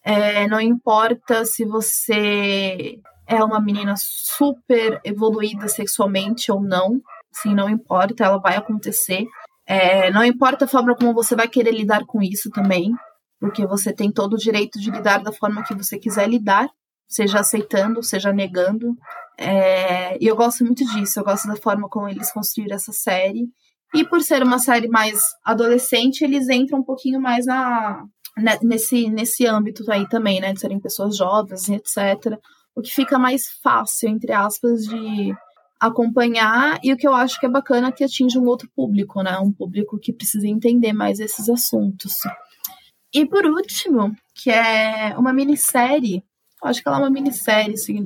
É, não importa se você é uma menina super evoluída sexualmente ou não, sim, não importa, ela vai acontecer. É, não importa a forma como você vai querer lidar com isso também, porque você tem todo o direito de lidar da forma que você quiser lidar, seja aceitando, seja negando. É, e eu gosto muito disso, eu gosto da forma como eles construíram essa série. E por ser uma série mais adolescente, eles entram um pouquinho mais na, nesse, nesse âmbito aí também, né? De serem pessoas jovens, etc o que fica mais fácil, entre aspas, de acompanhar e o que eu acho que é bacana é que atinge um outro público, né? Um público que precisa entender mais esses assuntos. E por último, que é uma minissérie, acho que ela é uma minissérie, assim,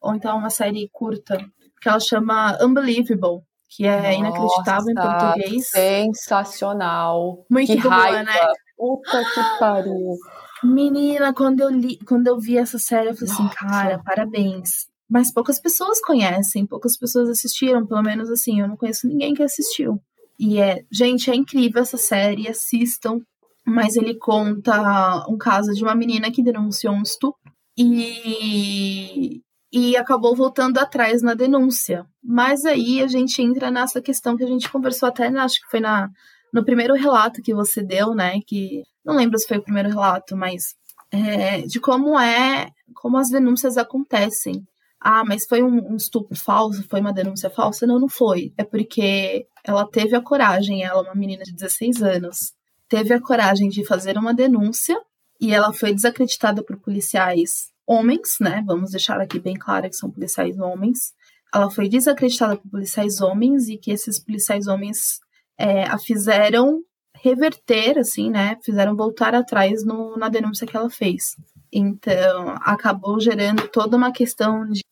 ou então uma série curta, que ela chama Unbelievable, que é Nossa, inacreditável em português. Sensacional. Muito que boa, raiva. né? Puta que pariu. Menina, quando eu li, quando eu vi essa série, eu falei assim, cara, parabéns. Mas poucas pessoas conhecem, poucas pessoas assistiram, pelo menos assim, eu não conheço ninguém que assistiu. E é, gente, é incrível essa série, assistam. Mas ele conta um caso de uma menina que denunciou um estupro e, e acabou voltando atrás na denúncia. Mas aí a gente entra nessa questão que a gente conversou até, acho que foi na, no primeiro relato que você deu, né? Que não lembro se foi o primeiro relato, mas é, de como é, como as denúncias acontecem. Ah, mas foi um, um, estupro falso? Foi uma denúncia falsa? Não, não foi. É porque ela teve a coragem, ela, uma menina de 16 anos, teve a coragem de fazer uma denúncia e ela foi desacreditada por policiais homens, né? Vamos deixar aqui bem claro que são policiais homens. Ela foi desacreditada por policiais homens e que esses policiais homens é, a fizeram reverter, assim, né? Fizeram voltar atrás no, na denúncia que ela fez. Então, acabou gerando toda uma questão de.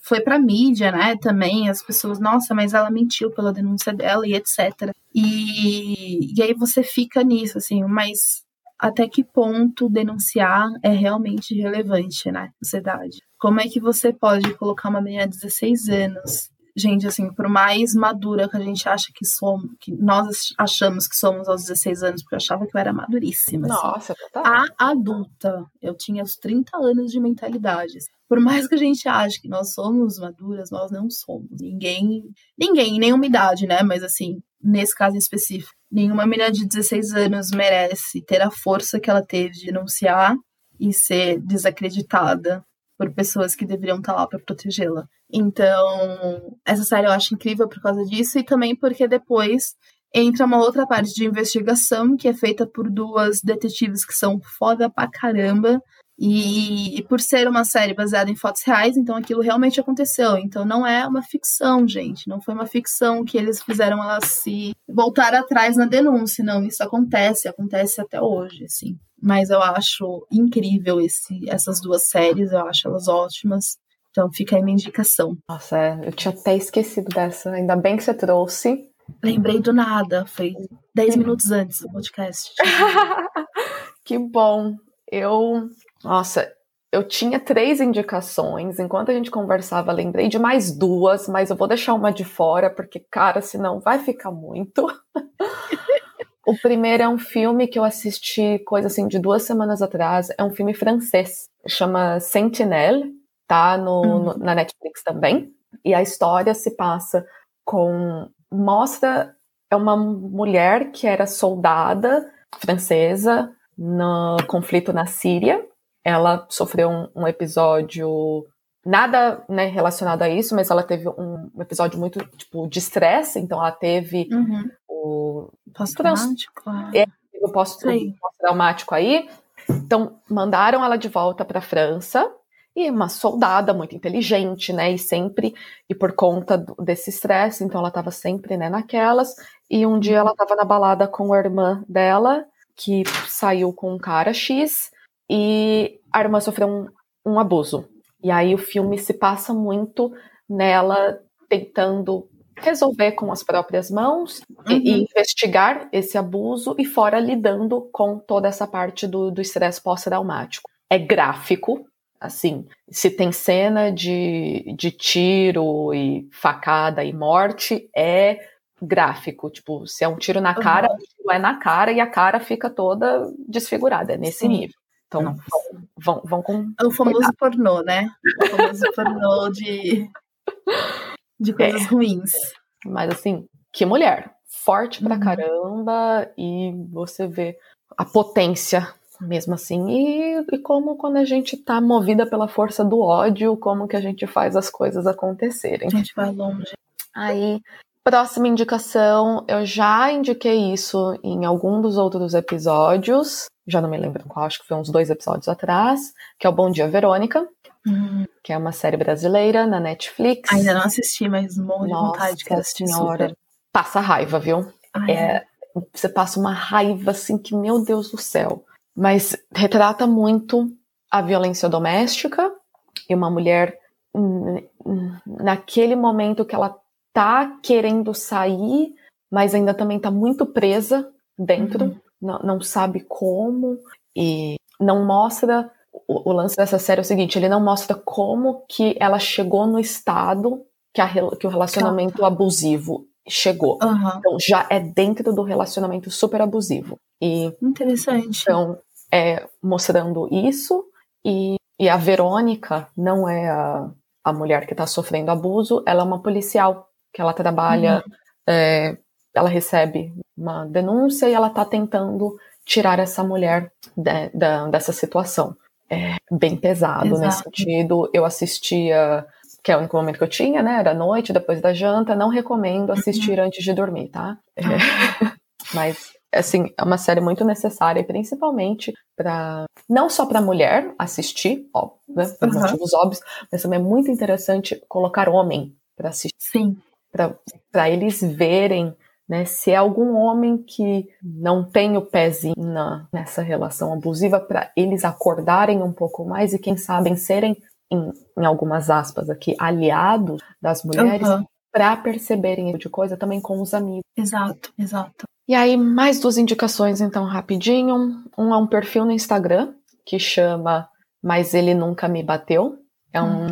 Foi pra mídia, né? Também, as pessoas, nossa, mas ela mentiu pela denúncia dela e etc. E, e aí você fica nisso, assim, mas até que ponto denunciar é realmente relevante, né? Sociedade. Como é que você pode colocar uma menina de 16 anos gente, assim, por mais madura que a gente acha que somos, que nós achamos que somos aos 16 anos, porque eu achava que eu era maduríssima. Assim. Nossa, assim. A adulta, eu tinha os 30 anos de mentalidade. Por mais que a gente ache que nós somos maduras, nós não somos. Ninguém, ninguém, nenhuma idade, né? Mas assim, nesse caso específico, nenhuma menina de 16 anos merece ter a força que ela teve de denunciar e ser desacreditada por pessoas que deveriam estar lá para protegê-la. Então, essa série eu acho incrível por causa disso e também porque depois entra uma outra parte de investigação que é feita por duas detetives que são foda pra caramba. E, e, por ser uma série baseada em fatos reais, então aquilo realmente aconteceu. Então não é uma ficção, gente. Não foi uma ficção que eles fizeram ela se voltar atrás na denúncia. Não, isso acontece, acontece até hoje, assim. Mas eu acho incrível esse, essas duas séries, eu acho elas ótimas. Então fica aí minha indicação. Nossa, é, eu tinha até esquecido dessa. Ainda bem que você trouxe. Lembrei do nada, foi 10 minutos antes do podcast. que bom. Eu, nossa, eu tinha três indicações. Enquanto a gente conversava, lembrei de mais duas, mas eu vou deixar uma de fora, porque, cara, senão vai ficar muito. o primeiro é um filme que eu assisti, coisa assim, de duas semanas atrás. É um filme francês, chama Sentinelle, tá no, uhum. no, na Netflix também. E a história se passa com mostra é uma mulher que era soldada francesa no conflito na Síria. Ela sofreu um, um episódio nada né, relacionado a isso, mas ela teve um, episódio muito tipo de estresse, então ela teve uhum. O pós-traumático. É, o pós-traumático aí. Então mandaram ela de volta para a França e uma soldada muito inteligente, né? E sempre, e por conta desse estresse, então ela estava sempre, né, naquelas. E um dia ela estava na balada com a irmã dela, que saiu com um cara X, e a irmã sofreu um, um abuso. E aí o filme se passa muito nela tentando resolver com as próprias mãos uhum. e, e, investigar esse abuso e fora lidando com toda essa parte do estresse pós-traumático. É gráfico, Assim, se tem cena de, de tiro e facada e morte, é gráfico. Tipo, se é um tiro na cara, uhum. é na cara e a cara fica toda desfigurada, é nesse Sim. nível. Então, vão, vão com. É o famoso cuidado. pornô, né? O famoso pornô de, de coisas é. ruins. Mas, assim, que mulher. Forte pra uhum. caramba e você vê a potência mesmo assim. E, e, como quando a gente tá movida pela força do ódio, como que a gente faz as coisas acontecerem. A gente vai longe. Aí, próxima indicação, eu já indiquei isso em algum dos outros episódios, já não me lembro qual, acho que foi uns dois episódios atrás, que é o Bom Dia Verônica. Uhum. Que é uma série brasileira na Netflix. Ainda não assisti, mas morro de vontade de assistir. Senhora, super. passa raiva, viu? Ai, é, você passa uma raiva assim que, meu Deus do céu mas retrata muito a violência doméstica e uma mulher naquele momento que ela tá querendo sair, mas ainda também tá muito presa dentro, uhum. não, não, sabe como e não mostra o, o, lance dessa série é o seguinte, ele não mostra como que ela chegou no estado que, a, que o relacionamento abusivo chegou. Uhum. Então já é dentro do relacionamento super abusivo. E interessante. Então é mostrando isso e, e a Verônica não é a, a mulher que está sofrendo abuso, ela é uma policial que ela trabalha, uhum. é, ela recebe uma denúncia e ela está tentando tirar essa mulher de, de, dessa situação. É bem pesado Exato. nesse sentido. Eu assistia que é o único momento que eu tinha, né? Era noite, depois da janta. Não recomendo assistir uhum. antes de dormir, tá? É, mas assim, é uma série muito necessária, principalmente para não só para mulher assistir, ó, né, por uhum. motivos óbvios, mas também é muito interessante colocar homem para assistir. Sim. Para eles verem né, se é algum homem que não tem o pezinho na, nessa relação abusiva, para eles acordarem um pouco mais e, quem sabe, serem, em, em algumas aspas aqui, aliados das mulheres, uhum. para perceberem esse tipo de coisa também com os amigos. Exato, exato. E aí, mais duas indicações, então, rapidinho. Um é um perfil no Instagram que chama Mas Ele Nunca Me Bateu. É um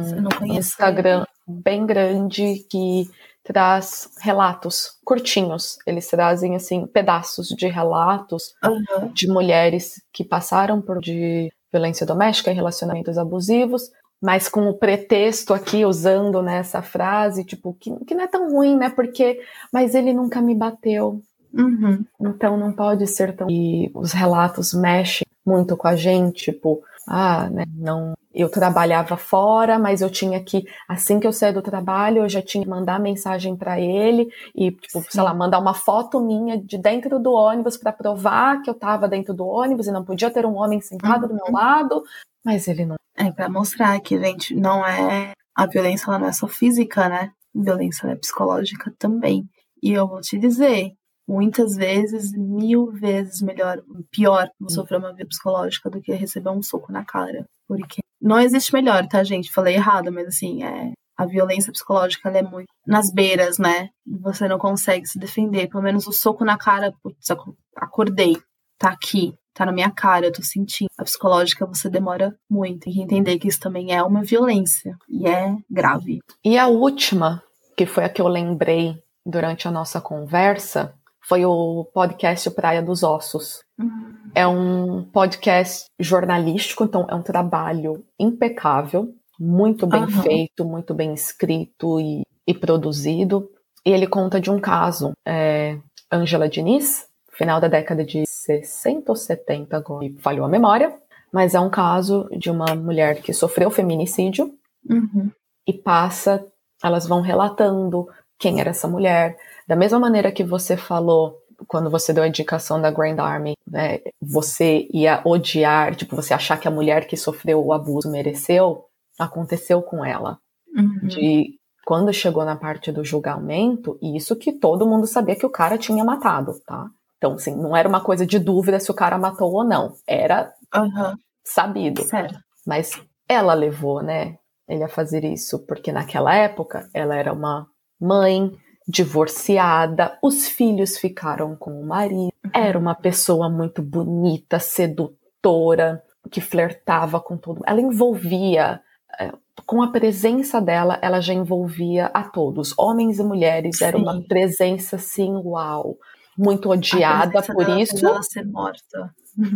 Instagram bem grande que traz relatos curtinhos. Eles trazem, assim, pedaços de relatos uhum. de mulheres que passaram por de violência doméstica e relacionamentos abusivos, mas com o pretexto aqui, usando nessa né, frase, tipo, que, que não é tão ruim, né? Porque, mas ele nunca me bateu. Uhum. Então não pode ser tão. E os relatos mexem muito com a gente, tipo, ah, né, não, eu trabalhava fora, mas eu tinha que, assim que eu saí do trabalho, eu já tinha que mandar mensagem para ele e, tipo, Sim. sei lá, mandar uma foto minha de dentro do ônibus para provar que eu estava dentro do ônibus e não podia ter um homem sentado uhum. do meu uhum. lado, mas ele não. É para mostrar que, gente, não é a violência ela não é só física, né? A violência é psicológica também. E eu vou te dizer, muitas vezes, mil vezes melhor, pior sofrer uma vida psicológica do que receber um soco na cara. Porque não existe melhor, tá, gente? Falei errado, mas assim, é, a violência psicológica é muito nas beiras, né? Você não consegue se defender. Pelo menos o soco na cara, putz, acordei, tá aqui, tá na minha cara, eu tô sentindo. A psicológica você demora muito. Tem que entender que isso também é uma violência e é grave. E a última, que foi a que eu lembrei durante a nossa conversa, foi o podcast Praia dos Ossos. Uhum. É um podcast jornalístico, então é um trabalho impecável, muito bem uhum. feito, muito bem escrito e, e, produzido. E ele conta de um caso, é, Angela Diniz, final da década de 60 ou 70, agora falhou a memória, mas é um caso de uma mulher que sofreu feminicídio uhum. e passa, elas vão relatando quem era essa mulher. Da mesma maneira que você falou quando você deu a indicação da Grand Army, né, você ia odiar, tipo, você achar que a mulher que sofreu o abuso mereceu, aconteceu com ela. Uhum. De quando chegou na parte do julgamento, isso que todo mundo sabia que o cara tinha matado, tá? Então, assim, não era uma coisa de dúvida se o cara matou ou não. Era uhum. sabido. Sério. Mas ela levou, né, ele a fazer isso, porque naquela época ela era uma mãe divorciada, os filhos ficaram com o marido, uhum. era uma pessoa muito bonita, sedutora, que flertava com todo Ela envolvia, é, com a presença dela, ela já envolvia a todos, homens e mulheres, Sim. era uma presença assim, uau muito odiada por isso. Ela ser morta.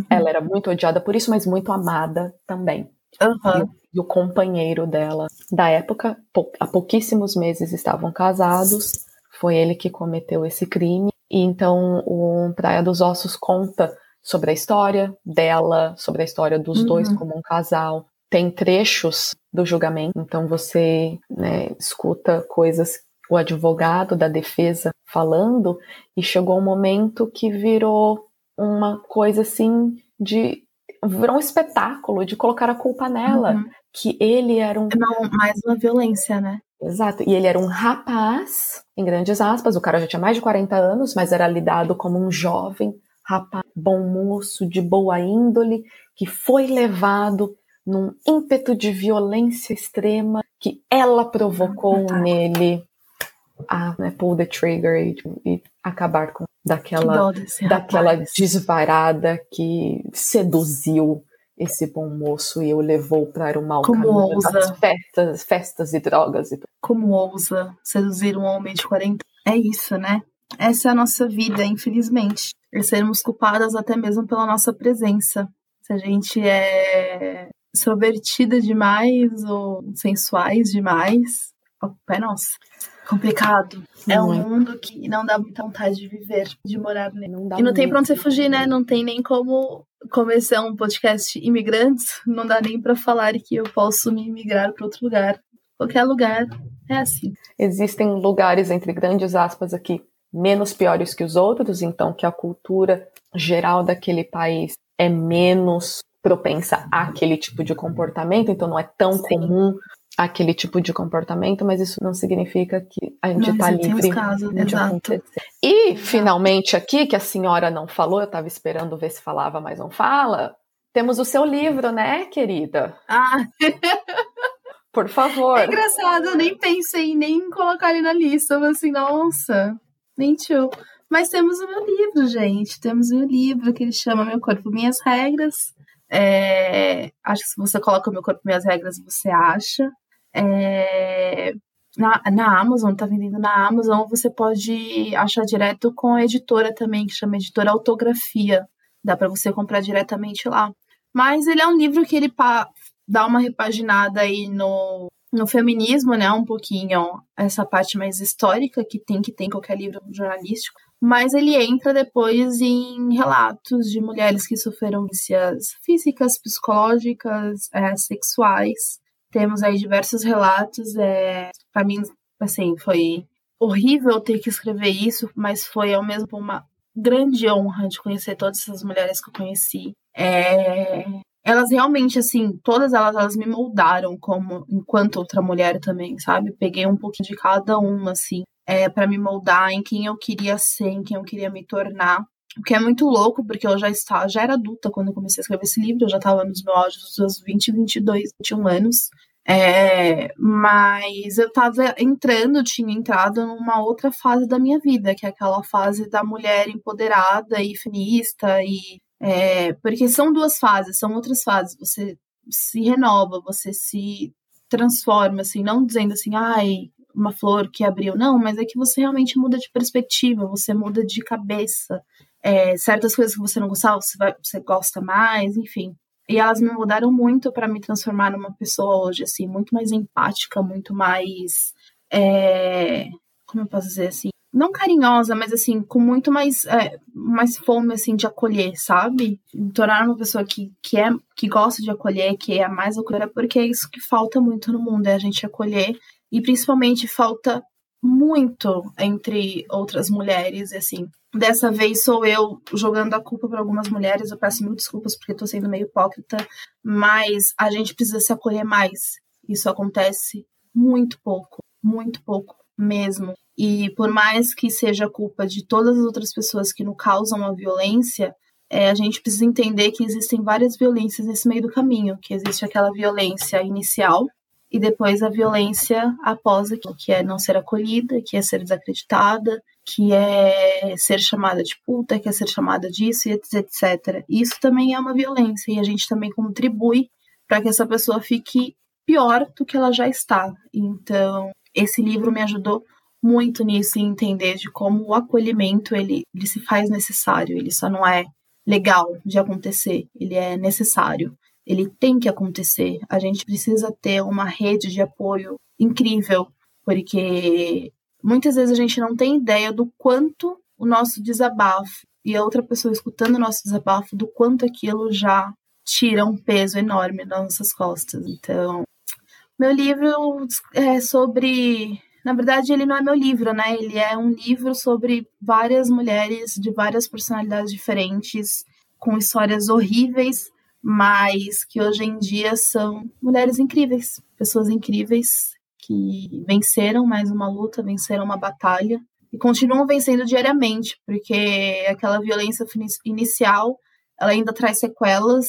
Ela era muito odiada por isso, mas muito amada também. Uhum. E, o companheiro dela da época, pou, há pouquíssimos meses estavam casados. Foi ele que cometeu esse crime. E então o Praia dos Ossos conta sobre a história dela, sobre a história dos uhum. dois como um casal. Tem trechos do julgamento, então você né, escuta coisas o advogado da defesa falando, e chegou um momento que virou uma coisa assim de. Virou um espetáculo de colocar a culpa nela. Uhum. Que ele era um. Não, mais uma violência, né? Exato. E ele era um rapaz, em grandes aspas, o cara já tinha mais de 40 anos, mas era lidado como um jovem rapaz, bom moço, de boa índole, que foi levado num ímpeto de violência extrema que ela provocou nele a né, pull the trigger e, e acabar com daquela, daquela desvarada que seduziu esse bom moço e o levou para o mau Como caminho ousa. das festas, festas e drogas e tudo. Como ousa seduzir um homem de 40? É isso, né? Essa é a nossa vida, infelizmente. E sermos culpadas até mesmo pela nossa presença. Se a gente é extrovertida demais ou sensuais demais, a culpa é complicado. É um mundo que não dá muita vontade de viver, de morar nele. Não e não tem pra onde você fugir, né? Não tem nem como começar um podcast imigrantes, não dá nem para falar que eu posso me migrar para outro lugar. Qualquer lugar é assim. Existem lugares, entre grandes aspas aqui, menos piores que os outros, então que a cultura geral daquele país é menos propensa àquele tipo de comportamento, então não é tão Sim. comum aquele tipo de comportamento, mas isso não significa que a gente está livre casos, de exato. acontecer. E, finalmente, aqui, que a senhora não falou, eu estava esperando ver se falava, mas não fala, temos o seu livro, né, querida? Ah! Por favor. É engraçado, eu nem pensei nem em colocar ele na lista, eu assim, nossa, mentiu. Mas temos o meu livro, gente, temos o meu livro que ele chama Meu Corpo, Minhas Regras. É, acho que se você coloca o Meu Corpo, Minhas Regras, você acha. É, na, na Amazon, tá vendendo na Amazon, você pode achar direto com a editora também, que chama Editora Autografia. Dá para você comprar diretamente lá. Mas ele é um livro que ele dá uma repaginada aí no, no feminismo, né? Um pouquinho essa parte mais histórica que tem que tem qualquer livro jornalístico. mas ele entra depois em relatos de mulheres que sofreram vícias físicas, psicológicas, é, sexuais. Temos aí diversos relatos. É, para mim, assim, foi horrível ter que escrever isso, mas foi ao mesmo tempo uma grande honra de conhecer todas essas mulheres que eu conheci. É, elas realmente, assim, todas elas, elas me moldaram como enquanto outra mulher também, sabe? Peguei um pouquinho de cada uma, assim é, para me moldar em quem eu queria ser, em quem eu queria me tornar. O que é muito louco, porque eu já estava, já era adulta quando eu comecei a escrever esse livro, eu já estava nos meus dos 20, 22, 21 anos. É, mas eu estava entrando, tinha entrado numa outra fase da minha vida, que é aquela fase da mulher empoderada e feminista, e, é, porque são duas fases, são outras fases. Você se renova, você se transforma, assim, não dizendo assim, ai, uma flor que abriu, não, mas é que você realmente muda de perspectiva, você muda de cabeça. É, certas coisas que você não gostava, você, vai, você gosta mais, enfim. E elas me mudaram muito para me transformar numa pessoa hoje, assim, muito mais empática, muito mais. É, como eu posso dizer assim? Não carinhosa, mas assim, com muito mais, é, mais fome, assim, de acolher, sabe? Me tornar uma pessoa que, que, é, que gosta de acolher, que é mais acolhedora, porque é isso que falta muito no mundo, é a gente acolher e principalmente falta muito entre outras mulheres, assim. Dessa vez sou eu jogando a culpa para algumas mulheres, eu peço mil desculpas porque estou sendo meio hipócrita, mas a gente precisa se acolher mais. Isso acontece muito pouco, muito pouco mesmo. E por mais que seja culpa de todas as outras pessoas que não causam a violência, é, a gente precisa entender que existem várias violências nesse meio do caminho, que existe aquela violência inicial, e depois a violência após aquilo, que é não ser acolhida, que é ser desacreditada, que é ser chamada de puta, que é ser chamada disso, etc. Isso também é uma violência e a gente também contribui para que essa pessoa fique pior do que ela já está. Então, esse livro me ajudou muito nisso em entender de como o acolhimento ele, ele se faz necessário, ele só não é legal de acontecer, ele é necessário ele tem que acontecer. A gente precisa ter uma rede de apoio incrível, porque muitas vezes a gente não tem ideia do quanto o nosso desabafo e a outra pessoa escutando o nosso desabafo, do quanto aquilo já tira um peso enorme das nossas costas. Então, meu livro é sobre. Na verdade, ele não é meu livro, né? Ele é um livro sobre várias mulheres de várias personalidades diferentes, com histórias horríveis, mas que hoje em dia são mulheres incríveis, pessoas incríveis que venceram mais uma luta, venceram uma batalha e continuam vencendo diariamente, porque aquela violência inicial ela ainda traz sequelas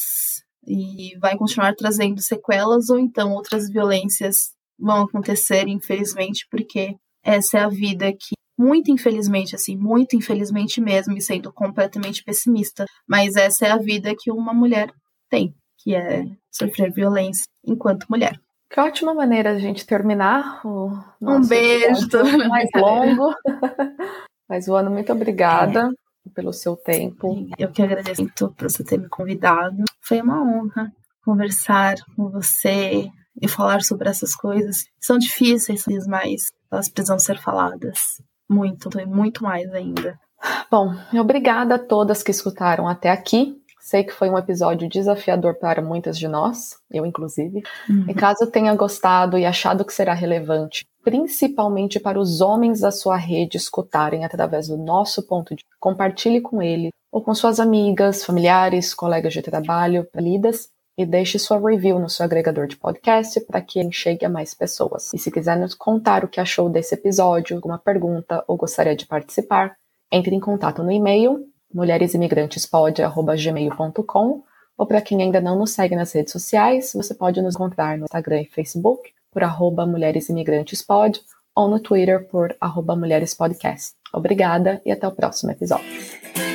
e vai continuar trazendo sequelas ou então outras violências vão acontecer, infelizmente, porque essa é a vida que muito infelizmente, assim, muito infelizmente mesmo, e sendo completamente pessimista, mas essa é a vida que uma mulher tem, que é sofrer violência enquanto mulher. Que ótima maneira de a gente terminar o nosso Um beijo, mais longo. Mas, Luana, muito obrigada é. pelo seu tempo. Eu que agradeço muito por você ter me convidado. Foi uma honra conversar com você e falar sobre essas coisas. São difíceis, mas elas precisam ser faladas. Muito, e muito mais ainda. Bom, obrigada a todas que escutaram até aqui. Sei que foi um episódio desafiador para muitas de nós, eu inclusive. Uhum. E caso tenha gostado e achado que será relevante, principalmente para os homens da sua rede escutarem através do nosso ponto de compartilhe com ele ou com suas amigas, familiares, colegas de trabalho, lidas e deixe sua review no seu agregador de podcast para que ele chegue a mais pessoas. E se quiser nos contar o que achou desse episódio, alguma pergunta ou gostaria de participar, entre em contato no e-mail mulheresimigrantespod.gmail.com ou para quem ainda não nos segue nas redes sociais, você pode nos encontrar no Instagram e Facebook por arroba mulheresimigrantespod ou no Twitter por arroba mulherespodcast. Obrigada e até o próximo episódio.